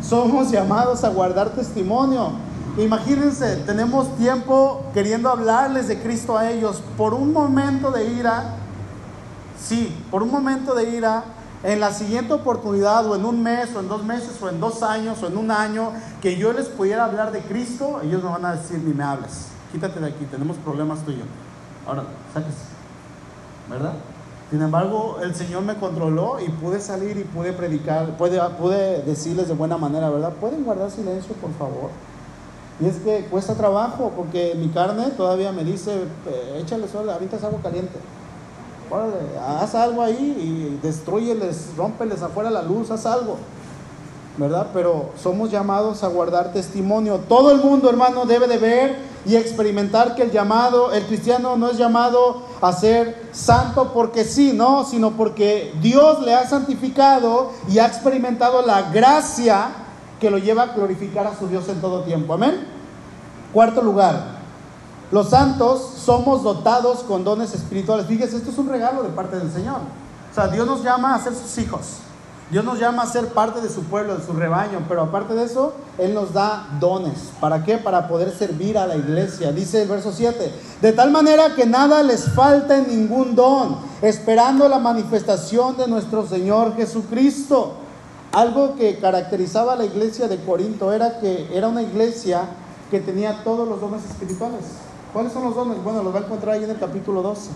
Somos llamados a guardar testimonio. Imagínense, tenemos tiempo queriendo hablarles de Cristo a ellos. Por un momento de ira, sí, por un momento de ira, en la siguiente oportunidad, o en un mes, o en dos meses, o en dos años, o en un año, que yo les pudiera hablar de Cristo, ellos me van a decir, ni me hables, quítate de aquí, tenemos problemas tú y yo. Ahora, sáquese, ¿verdad? Sin embargo, el Señor me controló y pude salir y pude predicar, pude, pude decirles de buena manera, ¿verdad? ¿Pueden guardar silencio, por favor? Y es que cuesta trabajo, porque mi carne todavía me dice, eh, échale sol, ahorita es algo caliente haz algo ahí y destruyeles, rompeles afuera la luz, haz algo. ¿Verdad? Pero somos llamados a guardar testimonio. Todo el mundo, hermano, debe de ver y experimentar que el llamado, el cristiano no es llamado a ser santo porque sí, no, sino porque Dios le ha santificado y ha experimentado la gracia que lo lleva a glorificar a su Dios en todo tiempo. Amén. Cuarto lugar, los santos somos dotados con dones espirituales. Fíjese, esto es un regalo de parte del Señor. O sea, Dios nos llama a ser sus hijos. Dios nos llama a ser parte de su pueblo, de su rebaño, pero aparte de eso, Él nos da dones. ¿Para qué? Para poder servir a la iglesia. Dice el verso 7, de tal manera que nada les falta en ningún don, esperando la manifestación de nuestro Señor Jesucristo. Algo que caracterizaba a la iglesia de Corinto era que era una iglesia que tenía todos los dones espirituales. ¿Cuáles son los dones? Bueno, los va a encontrar ahí en el capítulo 12,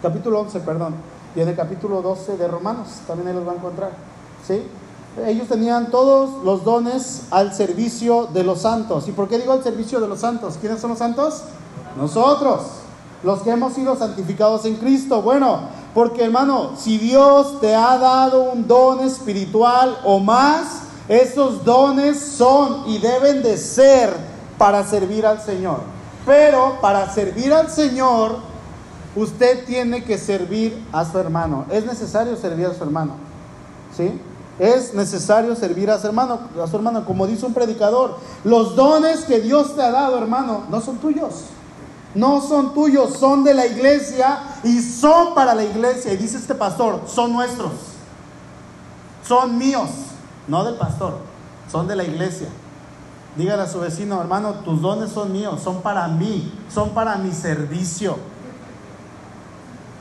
capítulo 11, perdón, y en el capítulo 12 de Romanos, también ahí los va a encontrar. ¿Sí? Ellos tenían todos los dones al servicio de los santos. ¿Y por qué digo al servicio de los santos? ¿Quiénes son los santos? Nosotros, los que hemos sido santificados en Cristo. Bueno, porque hermano, si Dios te ha dado un don espiritual o más, esos dones son y deben de ser para servir al Señor. Pero para servir al Señor, usted tiene que servir a su hermano. Es necesario servir a su hermano. ¿Sí? Es necesario servir a su hermano, a su hermano, como dice un predicador, los dones que Dios te ha dado, hermano, no son tuyos. No son tuyos, son de la iglesia y son para la iglesia. Y dice este pastor, son nuestros. Son míos, no del pastor, son de la iglesia. Dígale a su vecino, hermano, tus dones son míos, son para mí, son para mi servicio.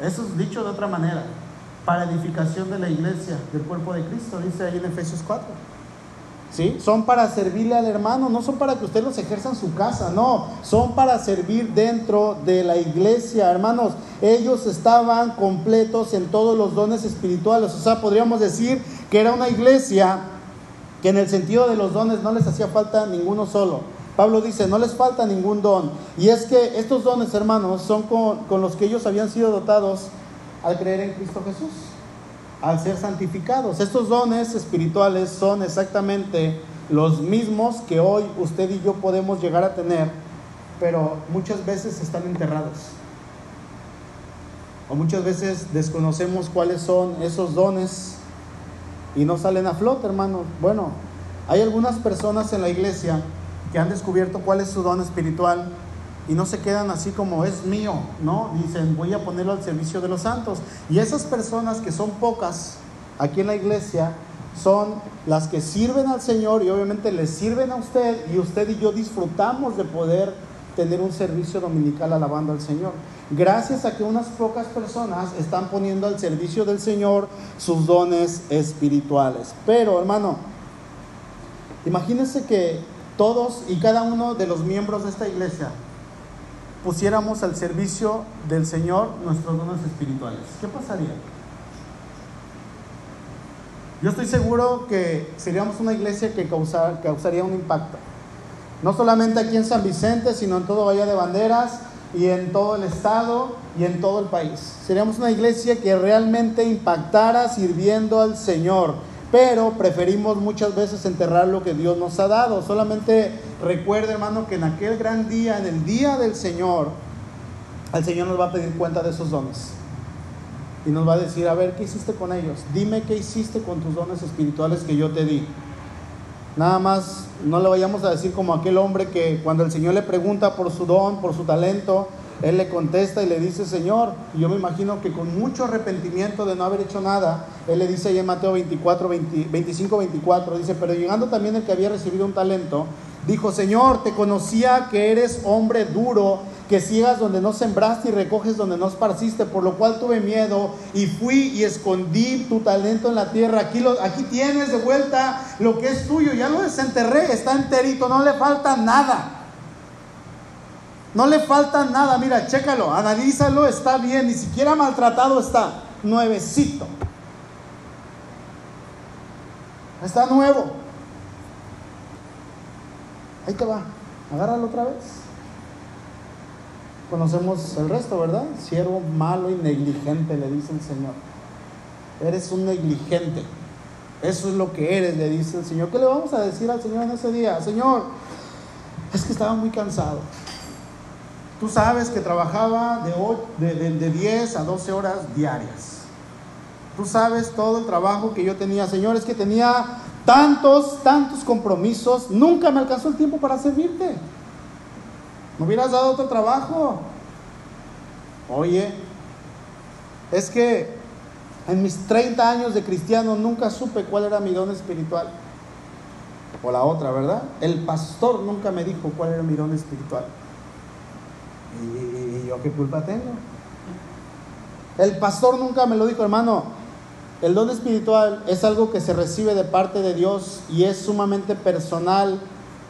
Eso es dicho de otra manera, para edificación de la iglesia, del cuerpo de Cristo, dice ahí en Efesios 4. ¿Sí? Son para servirle al hermano, no son para que usted los ejerza en su casa, no, son para servir dentro de la iglesia, hermanos. Ellos estaban completos en todos los dones espirituales, o sea, podríamos decir que era una iglesia que en el sentido de los dones no les hacía falta ninguno solo. Pablo dice, no les falta ningún don. Y es que estos dones, hermanos, son con, los que ellos habían sido dotados al creer en Cristo Jesús, al ser santificados. Estos dones espirituales son exactamente los mismos que hoy usted y yo podemos llegar a tener, pero muchas veces están enterrados. O muchas veces desconocemos cuáles son esos dones y no salen a flote, hermano. Bueno, hay algunas personas en la iglesia que han descubierto cuál es su don espiritual y no se quedan así como es mío, ¿no? Dicen, voy a ponerlo al servicio de los santos. Y esas personas que son pocas aquí en la iglesia son las que sirven al Señor y obviamente le sirven a usted y usted y yo disfrutamos de poder tener un servicio dominical alabando al Señor. Gracias a que unas pocas personas están poniendo al servicio del Señor sus dones espirituales. Pero hermano, imagínense que todos y cada uno de los miembros de esta iglesia pusiéramos al servicio del Señor nuestros dones espirituales. ¿Qué pasaría? Yo estoy seguro que seríamos una iglesia que causaría un impacto. No solamente aquí en San Vicente, sino en todo Valle de Banderas y en todo el estado y en todo el país. Seríamos una iglesia que realmente impactara sirviendo al Señor, pero preferimos muchas veces enterrar lo que Dios nos ha dado. Solamente recuerde, hermano, que en aquel gran día, en el día del Señor, el Señor nos va a pedir cuenta de esos dones. Y nos va a decir, a ver, ¿qué hiciste con ellos? Dime qué hiciste con tus dones espirituales que yo te di. Nada más no le vayamos a decir como aquel hombre que cuando el Señor le pregunta por su don, por su talento, él le contesta y le dice, Señor, yo me imagino que con mucho arrepentimiento de no haber hecho nada, él le dice ahí en Mateo 24, 25, 24, dice, pero llegando también el que había recibido un talento, dijo, Señor, te conocía que eres hombre duro que sigas donde no sembraste y recoges donde no esparciste, por lo cual tuve miedo y fui y escondí tu talento en la tierra. Aquí, lo, aquí tienes de vuelta lo que es tuyo, ya lo desenterré, está enterito, no le falta nada. No le falta nada, mira, chécalo, analízalo, está bien, ni siquiera maltratado está, nuevecito. Está nuevo. Ahí te va, agárralo otra vez conocemos el resto, ¿verdad? Siervo malo y negligente, le dice el Señor. Eres un negligente. Eso es lo que eres, le dice el Señor. ¿Qué le vamos a decir al Señor en ese día? Señor, es que estaba muy cansado. Tú sabes que trabajaba de, de, de 10 a 12 horas diarias. Tú sabes todo el trabajo que yo tenía. Señor, es que tenía tantos, tantos compromisos. Nunca me alcanzó el tiempo para servirte. ¿Me hubieras dado otro trabajo? Oye, es que en mis 30 años de cristiano nunca supe cuál era mi don espiritual. O la otra, ¿verdad? El pastor nunca me dijo cuál era mi don espiritual. ¿Y, yo qué culpa tengo? El pastor nunca me lo dijo, hermano. El don espiritual es algo que se recibe de parte de Dios y es sumamente personal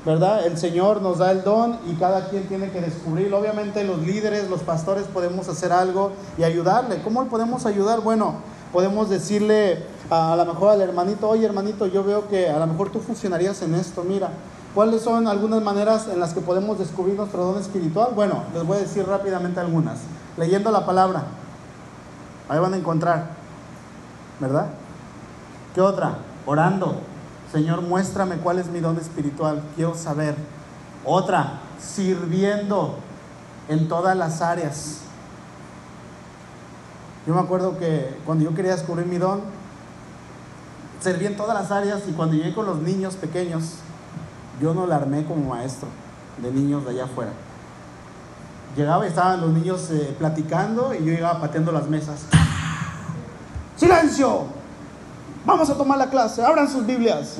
¿verdad? El Señor nos da el don y cada quien tiene que descubrirlo. Obviamente los líderes, los pastores podemos hacer algo y ayudarle. ¿Cómo podemos ayudar? Bueno, podemos decirle a, a lo mejor al hermanito, oye hermanito, yo veo que a lo mejor tú funcionarías en esto, mira. ¿Cuáles son algunas maneras en las que podemos descubrir nuestro don espiritual? Bueno, les voy a decir rápidamente algunas. Leyendo la palabra. Ahí van a encontrar. ¿Verdad? ¿Qué otra? Orando. Señor, muéstrame cuál es mi don espiritual, quiero saber. Otra, sirviendo en todas las áreas. Yo me acuerdo que cuando yo quería descubrir mi don, serví en todas las áreas y cuando llegué con los niños pequeños, yo no la armé como maestro de niños de allá afuera. Llegaba y estaban los niños eh, platicando y yo llegaba pateando las mesas. *laughs* ¡Silencio! Vamos a tomar la clase, abran sus Biblias.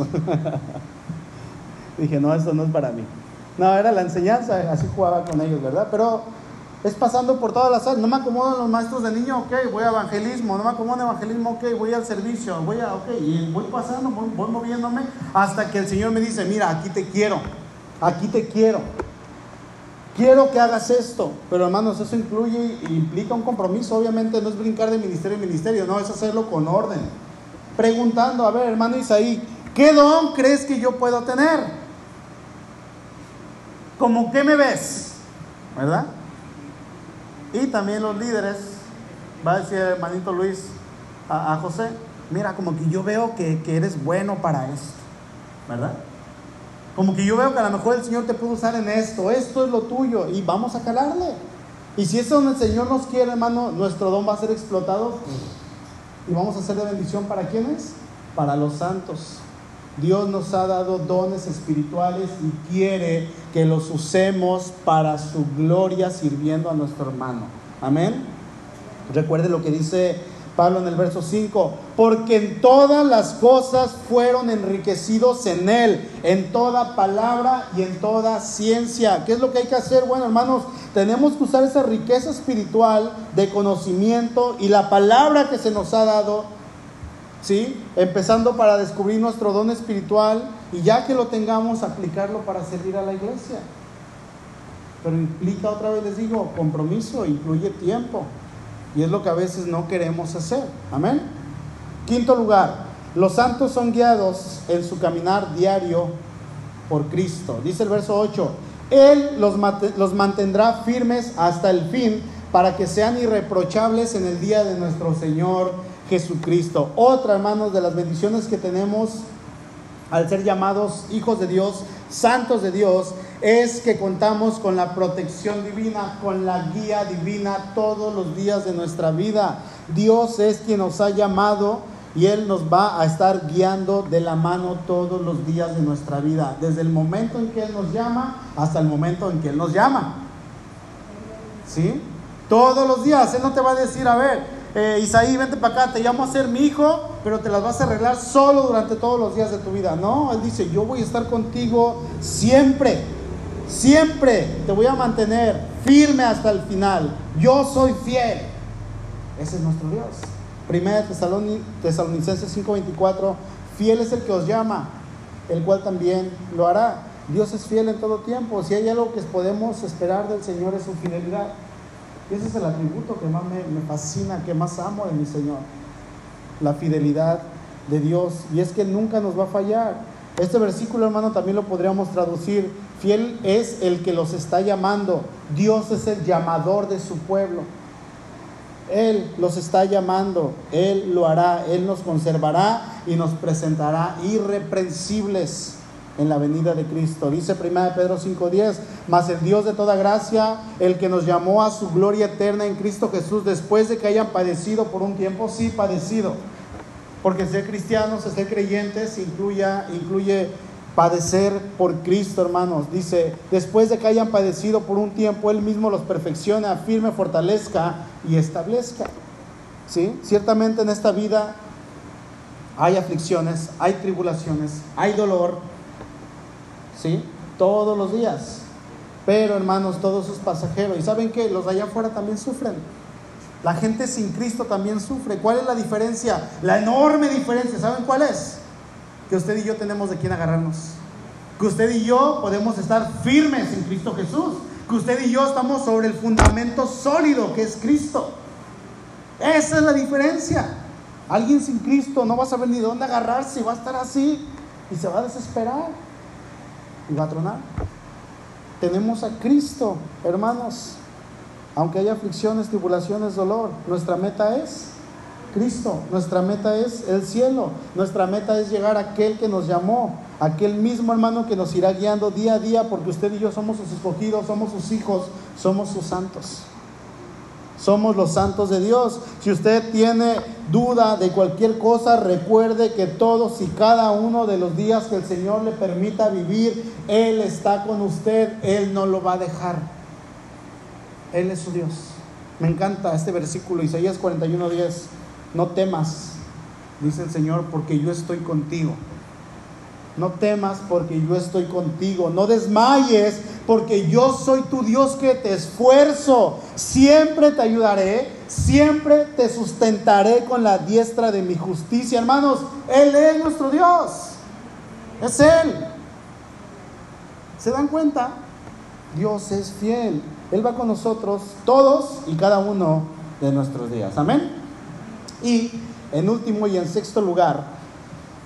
*laughs* Dije, no, esto no es para mí. No, era la enseñanza, así jugaba con ellos, ¿verdad? Pero es pasando por todas las áreas. No me acomodan los maestros de niño, ok, voy a evangelismo. No me acomoda evangelismo, ok, voy al servicio. Voy a, ok, y voy pasando, voy, moviéndome hasta que el Señor me dice, mira, aquí te quiero, aquí te quiero. Quiero que hagas esto, pero hermanos, eso incluye implica un compromiso. Obviamente no es brincar de ministerio en ministerio, no, es hacerlo con orden preguntando, a ver, hermano Isaí, ¿qué don crees que yo puedo tener? ¿Cómo qué me ves? ¿Verdad? Y también los líderes, va a decir el hermanito Luis a, José, mira, como que yo veo que, que eres bueno para esto, ¿verdad? Como que yo veo que a lo mejor el Señor te puede usar en esto, esto es lo tuyo y vamos a calarle. Y si eso donde el Señor nos quiere, hermano, nuestro don va a ser explotado. Y vamos a hacer de bendición para quiénes? Para los santos. Dios nos ha dado dones espirituales y quiere que los usemos para su gloria sirviendo a nuestro hermano. Amén. Recuerde lo que dice Pablo en el verso 5, porque en todas las cosas fueron enriquecidos en Él, en toda palabra y en toda ciencia. ¿Qué es lo que hay que hacer? Bueno, hermanos, tenemos que usar esa riqueza espiritual de conocimiento y la palabra que se nos ha dado, ¿sí? Empezando para descubrir nuestro don espiritual y ya que lo tengamos, aplicarlo para servir a la iglesia. Pero implica, otra vez les digo, compromiso, incluye tiempo. Y es lo que a veces no queremos hacer. Amén. Quinto lugar, los santos son guiados en su caminar diario por Cristo. Dice el verso 8, Él los, los mantendrá firmes hasta el fin para que sean irreprochables en el día de nuestro Señor Jesucristo. Otra, hermanos, de las bendiciones que tenemos al ser llamados hijos de Dios, santos de Dios, es que contamos con la protección divina, con la guía divina todos los días de nuestra vida. Dios es quien nos ha llamado y Él nos va a estar guiando de la mano todos los días de nuestra vida, desde el momento en que Él nos llama hasta el momento en que Él nos llama. ¿Sí? Todos los días. Él no te va a decir, a ver, eh, Isaí, vente para acá, te llamo a ser mi hijo, pero te las vas a arreglar solo durante todos los días de tu vida. No, Él dice, yo voy a estar contigo siempre, siempre te voy a mantener firme hasta el final. Yo soy fiel. Ese es nuestro Dios. Primera Tesalonicenses 5:24, fiel es el que os llama, el cual también lo hará. Dios es fiel en todo tiempo. Si hay algo que podemos esperar del Señor es su fidelidad. Ese es el atributo que más me, me fascina, que más amo de mi Señor. La fidelidad de Dios. Y es que nunca nos va a fallar. Este versículo, hermano, también lo podríamos traducir. Fiel es el que los está llamando. Dios es el llamador de su pueblo. Él los está llamando. Él lo hará. Él nos conservará y nos presentará irreprensibles en la venida de Cristo. Dice 1 Pedro 5:10, mas el Dios de toda gracia, el que nos llamó a su gloria eterna en Cristo Jesús, después de que hayan padecido por un tiempo, sí padecido, porque ser cristianos, ser creyentes, incluye padecer por Cristo, hermanos. Dice, después de que hayan padecido por un tiempo, Él mismo los perfeccione, afirme, fortalezca y establezca. ¿Sí? Ciertamente en esta vida hay aflicciones, hay tribulaciones, hay dolor, ¿sí? Todos los días. Pero hermanos, todo eso es pasajero. Y saben que los de allá afuera también sufren. La gente sin Cristo también sufre. ¿Cuál es la diferencia? La enorme diferencia. ¿Saben cuál es? Que usted y yo tenemos de quién agarrarnos. Que usted y yo podemos estar firmes en Cristo Jesús. Que usted y yo estamos sobre el fundamento sólido que es Cristo. Esa es la diferencia. Alguien sin Cristo no va a saber ni dónde agarrarse, va a estar así y se va a desesperar y. Tenemos a Cristo, hermanos. Aunque haya aflicciones, tribulaciones, dolor, nuestra meta es Cristo, nuestra meta es el cielo, nuestra meta es llegar a aquel que nos llamó, aquel mismo hermano que nos irá guiando día a día, porque usted y yo somos sus escogidos, somos sus hijos, somos sus santos. Somos los santos de Dios. Si usted tiene duda de cualquier cosa, recuerde que todos y cada uno de los días que el Señor le permita vivir, Él está con usted, Él no lo va a dejar. Él es su Dios. Me encanta este versículo, Isaías 41:10. No temas, dice el Señor, porque yo estoy contigo. No temas porque yo estoy contigo. No desmayes porque yo soy tu Dios que te esfuerzo. Siempre te ayudaré. Siempre te sustentaré con la diestra de mi justicia. Hermanos, Él es nuestro Dios. Es Él. ¿Se dan cuenta? Dios es fiel. Él va con nosotros todos y cada uno de nuestros días. Amén. Y en último y en sexto lugar,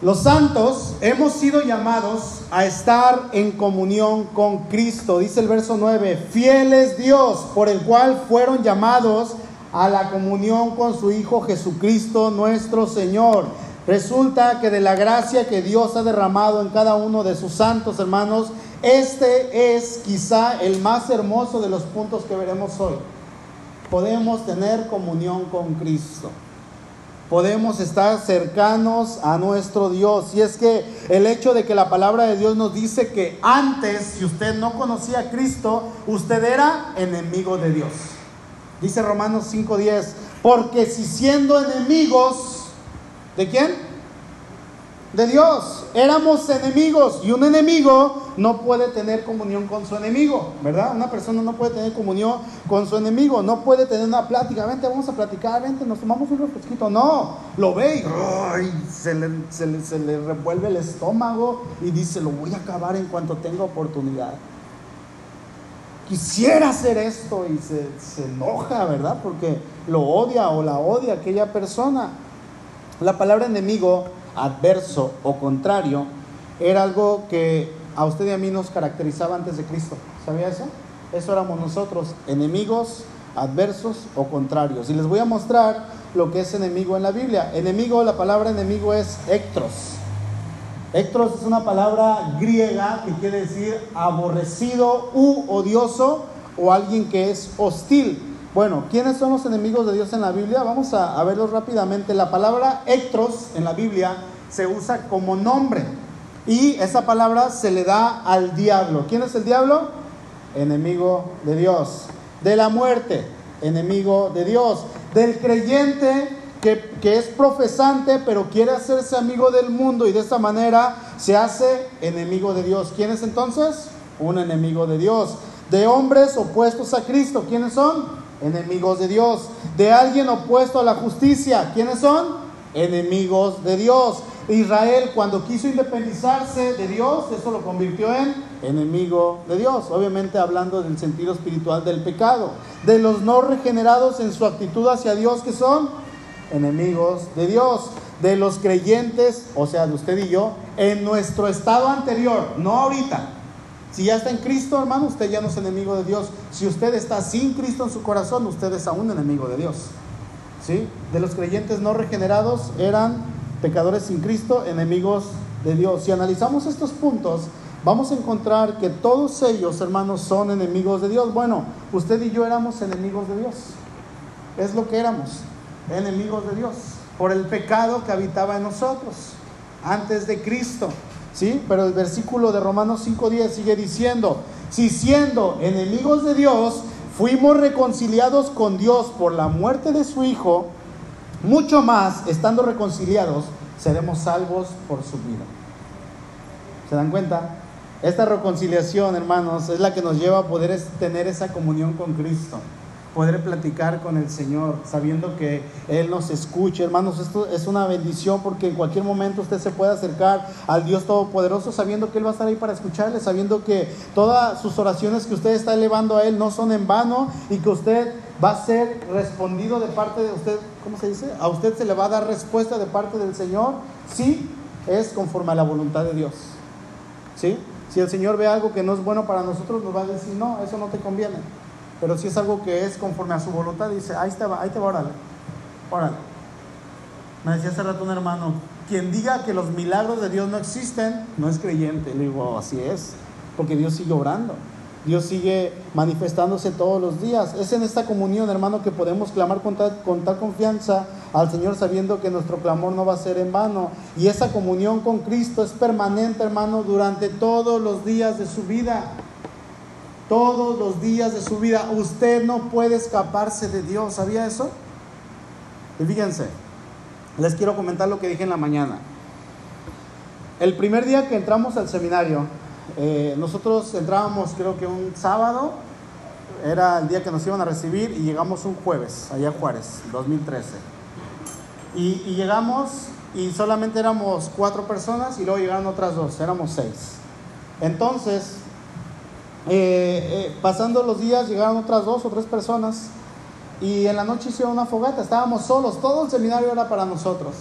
los santos hemos sido llamados a estar en comunión con Cristo. Dice el verso 9, fiel es Dios por el cual fueron llamados a la comunión con su Hijo Jesucristo nuestro Señor. Resulta que de la gracia que Dios ha derramado en cada uno de sus santos hermanos, este es quizá el más hermoso de los puntos que veremos hoy. Podemos tener comunión con Cristo. Podemos estar cercanos a nuestro Dios. Y es que el hecho de que la palabra de Dios nos dice que antes, si usted no conocía a Cristo, usted era enemigo de Dios. Dice Romanos 5:10, porque si siendo enemigos, ¿de quién? De Dios. Éramos enemigos y un enemigo no puede tener comunión con su enemigo, ¿verdad? Una persona no puede tener comunión con su enemigo, no puede tener una plática, vente, vamos a platicar, vente, nos tomamos un refresquito. No, lo ve y se, le, se, le, revuelve el estómago y dice, lo voy a acabar en cuanto tenga oportunidad. Quisiera hacer esto y se, se enoja, ¿verdad? Porque lo odia o la odia aquella persona. La palabra enemigo adverso o contrario, era algo que a usted y a mí nos caracterizaba antes de Cristo. ¿Sabía eso? Eso éramos nosotros, enemigos, adversos o contrarios. Y les voy a mostrar lo que es enemigo en la Biblia. Enemigo, la palabra enemigo es ectros. Ectros es una palabra griega que quiere decir aborrecido u odioso o alguien que es hostil. Bueno, ¿quiénes son los enemigos de Dios en la Biblia? Vamos a, verlos rápidamente. La palabra ectros en la Biblia se usa como nombre y esa palabra se le da al diablo. ¿Quién es el diablo? Enemigo de Dios. De la muerte, enemigo de Dios. Del creyente que, es profesante pero quiere hacerse amigo del mundo y de esta manera se hace enemigo de Dios. ¿Quién es entonces? Un enemigo de Dios. De hombres opuestos a Cristo. ¿Quiénes son? Enemigos de Dios. De alguien opuesto a la justicia, ¿quiénes son? Enemigos de Dios. Israel cuando quiso independizarse de Dios, eso lo convirtió en enemigo de Dios. Obviamente hablando del sentido espiritual del pecado. De los no regenerados en su actitud hacia Dios, que son enemigos de Dios. De los creyentes, o sea, de usted y yo, en nuestro estado anterior, no ahorita, si ya está en Cristo, hermano, usted ya no es enemigo de Dios. Si usted está sin Cristo en su corazón, usted es aún enemigo de Dios. ¿Sí? De los creyentes no regenerados eran pecadores sin Cristo, enemigos de Dios. Si analizamos estos puntos, vamos a encontrar que todos ellos, hermanos, son enemigos de Dios. Bueno, usted y yo éramos enemigos de Dios. Es lo que éramos, enemigos de Dios, por el pecado que habitaba en nosotros antes de Cristo. ¿Sí? Pero el versículo de Romanos 5.10 sigue diciendo, si siendo enemigos de Dios, fuimos reconciliados con Dios por la muerte de su Hijo, mucho más, estando reconciliados, seremos salvos por su vida. ¿Se dan cuenta? Esta reconciliación, hermanos, es la que nos lleva a poder tener esa comunión con Cristo poder platicar con el Señor, sabiendo que Él nos escucha. Hermanos, esto es una bendición porque en cualquier momento usted se puede acercar al Dios Todopoderoso sabiendo que Él va a estar ahí para escucharle, sabiendo que todas sus oraciones que usted está elevando a Él no son en vano y que usted va a ser respondido de parte de usted, ¿cómo se dice? A usted se le va a dar respuesta de parte del Señor si es conforme a la voluntad de Dios. ¿Sí? Si el Señor ve algo que no es bueno para nosotros, nos va a decir, no, eso no te conviene. Pero si es algo que es conforme a su voluntad, dice, ahí te va, ahí te va, órale, órale. Me decía hace rato un hermano, quien diga que los milagros de Dios no existen, no es creyente. Le digo, así es, porque Dios sigue obrando. Dios sigue manifestándose todos los días. Es en esta comunión, hermano, que podemos clamar con tal, con tal, confianza al Señor sabiendo que nuestro clamor no va a ser en vano. Y esa comunión con Cristo es permanente, hermano, durante todos los días de su vida todos los días de su vida. Usted no puede escaparse de Dios. ¿Sabía eso? Y fíjense, les quiero comentar lo que dije en la mañana. El primer día que entramos al seminario, eh, nosotros entrábamos creo que un sábado, era el día que nos iban a recibir y llegamos un jueves, allá Juárez, 2013. Y, y llegamos y solamente éramos cuatro personas y luego llegaron otras dos, éramos seis. Entonces, eh, eh, pasando los días llegaron otras dos o tres personas y en la noche hicieron una fogata, estábamos solos, todo el seminario era para nosotros.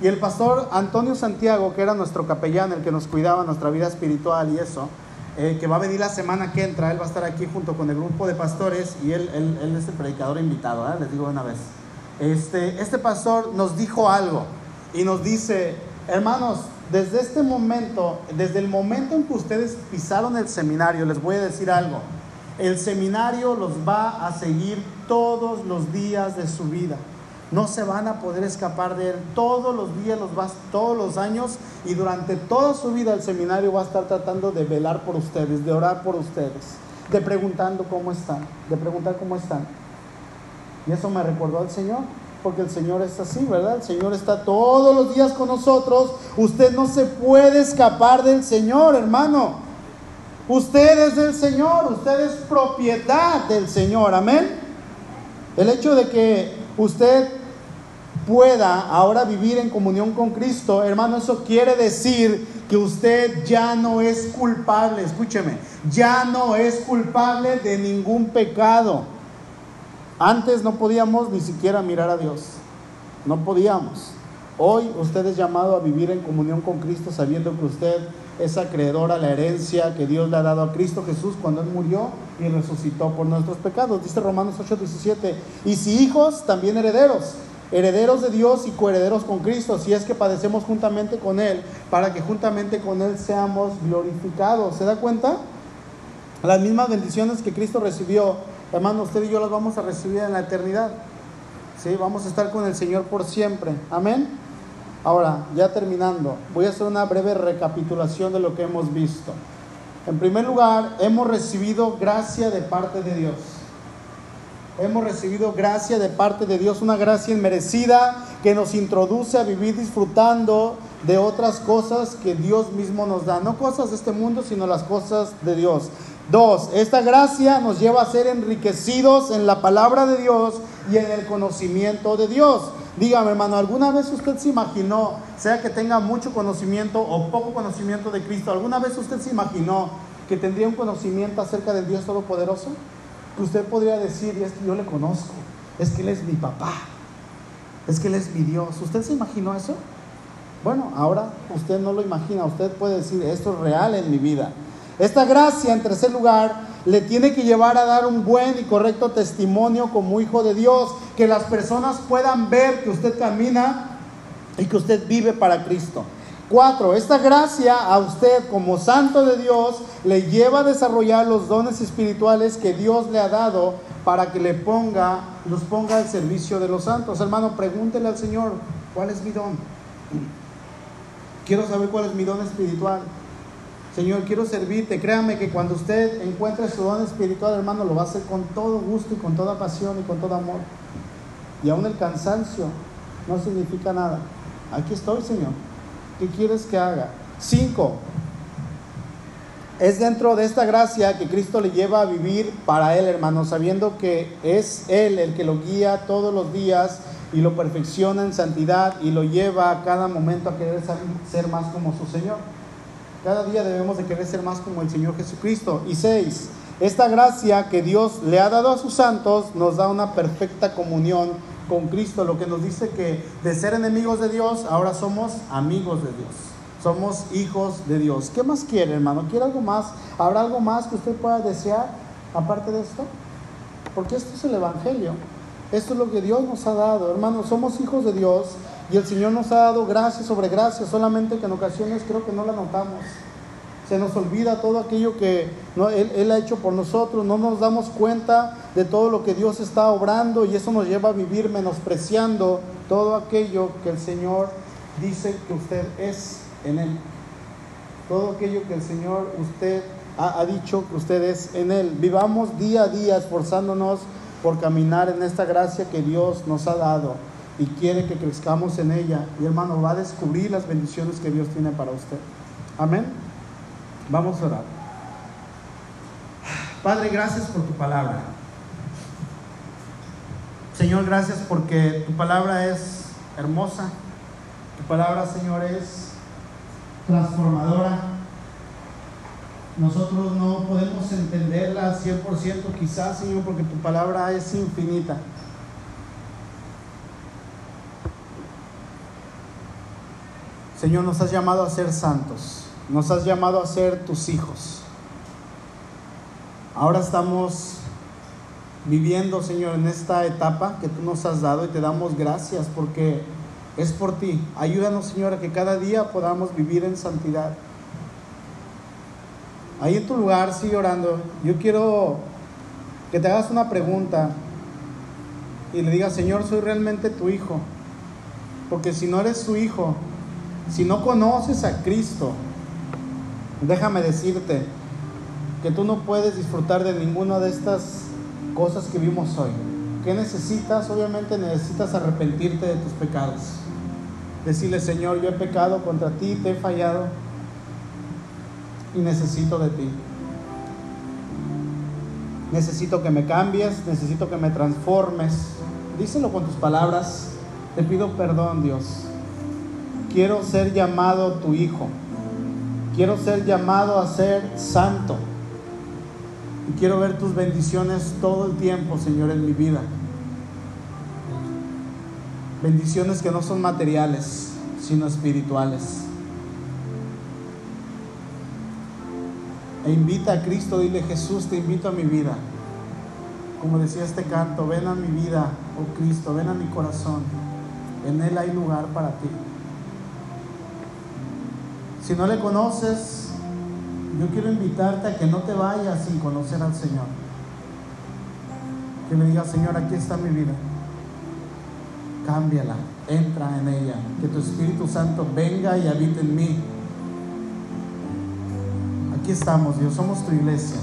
Y el pastor Antonio Santiago, que era nuestro capellán, el que nos cuidaba nuestra vida espiritual y eso, eh, que va a venir la semana que entra, él va a estar aquí junto con el grupo de pastores y él, es el predicador invitado, les digo una vez. Este, este pastor nos dijo algo y nos dice, hermanos, desde este momento, desde el momento en que ustedes pisaron el seminario, les voy a decir algo. El seminario los va a seguir todos los días de su vida. No se van a poder escapar de Él. Todos los días, los vas, todos los años y durante toda su vida el seminario va a estar tratando de velar por ustedes, de orar por ustedes, de preguntando cómo están, de preguntar cómo están. Y eso me recordó al Señor, porque el Señor es así, ¿verdad? El Señor está todos los días con nosotros. Usted no se puede escapar del Señor, hermano. Usted es del Señor, usted es propiedad del Señor, amén. El hecho de que usted pueda ahora vivir en comunión con Cristo, hermano, eso quiere decir que usted ya no es culpable, escúcheme, ya no es culpable de ningún pecado. Antes no podíamos ni siquiera mirar a Dios. No podíamos. Hoy usted es llamado a vivir en comunión con Cristo sabiendo que usted es acreedor a la herencia que Dios le ha dado a Cristo Jesús cuando Él murió y resucitó por nuestros pecados. Dice Romanos 8:17. Y si hijos, también herederos. Herederos de Dios y coherederos con Cristo, si es que padecemos juntamente con Él, para que juntamente con Él seamos glorificados. ¿Se da cuenta? Las mismas bendiciones que Cristo recibió Hermano, usted y yo las vamos a recibir en la eternidad. ¿Sí? Vamos a estar con el Señor por siempre. Amén. Ahora, ya terminando, voy a hacer una breve recapitulación de lo que hemos visto. En primer lugar, hemos recibido gracia de parte de Dios. Hemos recibido gracia de parte de Dios, una gracia inmerecida que nos introduce a vivir disfrutando de otras cosas que Dios mismo nos da. No cosas de este mundo, sino las cosas de Dios. Dos, esta gracia nos lleva a ser enriquecidos en la palabra de Dios y en el conocimiento de Dios. Dígame, hermano, ¿alguna vez usted se imaginó, sea que tenga mucho conocimiento o poco conocimiento de Cristo, ¿alguna vez usted se imaginó que tendría un conocimiento acerca del Dios Todopoderoso? Que usted podría decir, es que yo le conozco, es que Él es mi papá, es que Él es mi Dios. ¿Usted se imaginó eso? Bueno, ahora usted no lo imagina, usted puede decir, esto es real en mi vida. Esta gracia, en tercer lugar, le tiene que llevar a dar un buen y correcto testimonio como hijo de Dios, que las personas puedan ver que usted camina y que usted vive para Cristo. Cuatro, esta gracia a usted como santo de Dios le lleva a desarrollar los dones espirituales que Dios le ha dado para que le ponga, los ponga al servicio de los santos. Hermano, pregúntele al Señor, ¿cuál es mi don? Quiero saber cuál es mi don espiritual. Señor, quiero servirte. Créame que cuando usted encuentre su don espiritual, hermano, lo va a hacer con todo gusto y con toda pasión y con todo amor. Y aún el cansancio no significa nada. Aquí estoy, Señor. ¿Qué quieres que haga? Cinco. Es dentro de esta gracia que Cristo le lleva a vivir para Él, hermano, sabiendo que es Él el que lo guía todos los días y lo perfecciona en santidad y lo lleva a cada momento a querer ser más como su Señor. Cada día debemos de querer ser más como el Señor Jesucristo. Y seis, esta gracia que Dios le ha dado a sus santos nos da una perfecta comunión con Cristo, lo que nos dice que de ser enemigos de Dios, ahora somos amigos de Dios. Somos hijos de Dios. ¿Qué más quiere, hermano? ¿Quiere algo más? ¿Habrá algo más que usted pueda desear aparte de esto? Porque esto es el Evangelio. Esto es lo que Dios nos ha dado. Hermano, somos hijos de Dios y el Señor nos ha dado gracia sobre gracia, solamente que en ocasiones creo que no la notamos. Se nos olvida todo aquello que él, ha hecho por nosotros, no nos damos cuenta de todo lo que Dios está obrando y eso nos lleva a vivir menospreciando todo aquello que el Señor dice que usted es en Él. Todo aquello que el Señor usted ha, ha dicho que usted es en Él. Vivamos día a día esforzándonos por caminar en esta gracia que Dios nos ha dado y quiere que crezcamos en ella. Y hermano, va a descubrir las bendiciones que Dios tiene para usted. Amén. Vamos a orar. Padre, gracias por tu palabra. Señor, gracias porque tu palabra es hermosa. Tu palabra, Señor, es transformadora. Nosotros no podemos entenderla 100% quizás, Señor, porque tu palabra es infinita. Señor, nos has llamado a ser santos, nos has llamado a ser tus hijos. Ahora estamos viviendo, Señor, en esta etapa que tú nos has dado y te damos gracias porque es por ti. Ayúdanos, Señor, a que cada día podamos vivir en santidad. Ahí en tu lugar, sigue orando. Yo quiero que te hagas una pregunta. y le digas, Señor, soy realmente tu hijo. Porque si no eres su hijo, si no conoces a Cristo, déjame decirte que tú no puedes disfrutar de ninguna de estas cosas que vimos hoy. ¿Qué necesitas? Obviamente necesitas arrepentirte de tus pecados. Decirle, Señor, yo he pecado contra ti, te he fallado y necesito de ti. Necesito que me cambies, necesito que me transformes. Díselo con tus palabras. Te pido perdón, Dios. Quiero ser llamado tu hijo. Quiero ser llamado a ser santo. Y quiero ver tus bendiciones todo el tiempo, Señor, en mi vida. Bendiciones que no son materiales, sino espirituales. E invita a Cristo, dile Jesús, te invito a mi vida. Como decía este canto, ven a mi vida, oh Cristo, ven a mi corazón. En Él hay lugar para ti. Si no le conoces, yo quiero invitarte a que no te vayas sin conocer al Señor. Que le digas, Señor, aquí está mi vida. Cámbiala, entra en ella. Que tu Espíritu Santo venga y habite en mí. Aquí estamos, Dios, somos tu iglesia.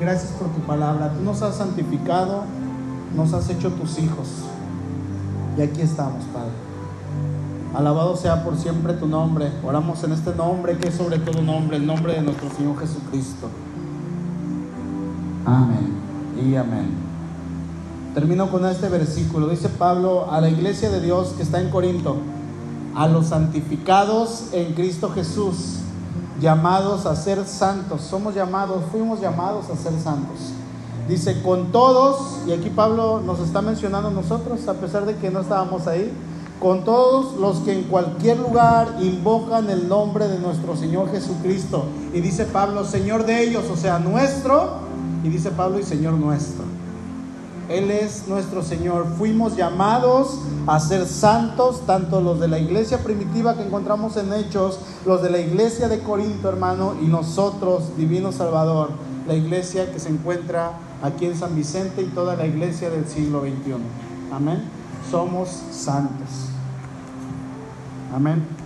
Gracias por tu palabra. Tú nos has santificado, nos has hecho tus hijos. Y aquí estamos, Padre. Alabado sea por siempre tu nombre. Oramos en este nombre que es sobre todo nombre, el nombre de nuestro Señor Jesucristo. Amén y amén. Termino con este versículo. Dice Pablo a la iglesia de Dios que está en Corinto, a los santificados en Cristo Jesús llamados a ser santos. Somos llamados, fuimos llamados a ser santos. Dice, con todos, y aquí Pablo nos está mencionando nosotros, a pesar de que no estábamos ahí, con todos los que en cualquier lugar invocan el nombre de nuestro Señor Jesucristo. Y dice Pablo, Señor de ellos, o sea, nuestro, y dice Pablo, y Señor nuestro. Él es nuestro Señor. Fuimos llamados a ser santos, tanto los de la iglesia primitiva que encontramos en Hechos, los de la iglesia de Corinto, hermano, y nosotros, Divino Salvador, la iglesia que se encuentra aquí en San Vicente y toda la iglesia del siglo XXI. Amén. Somos santos. Amén.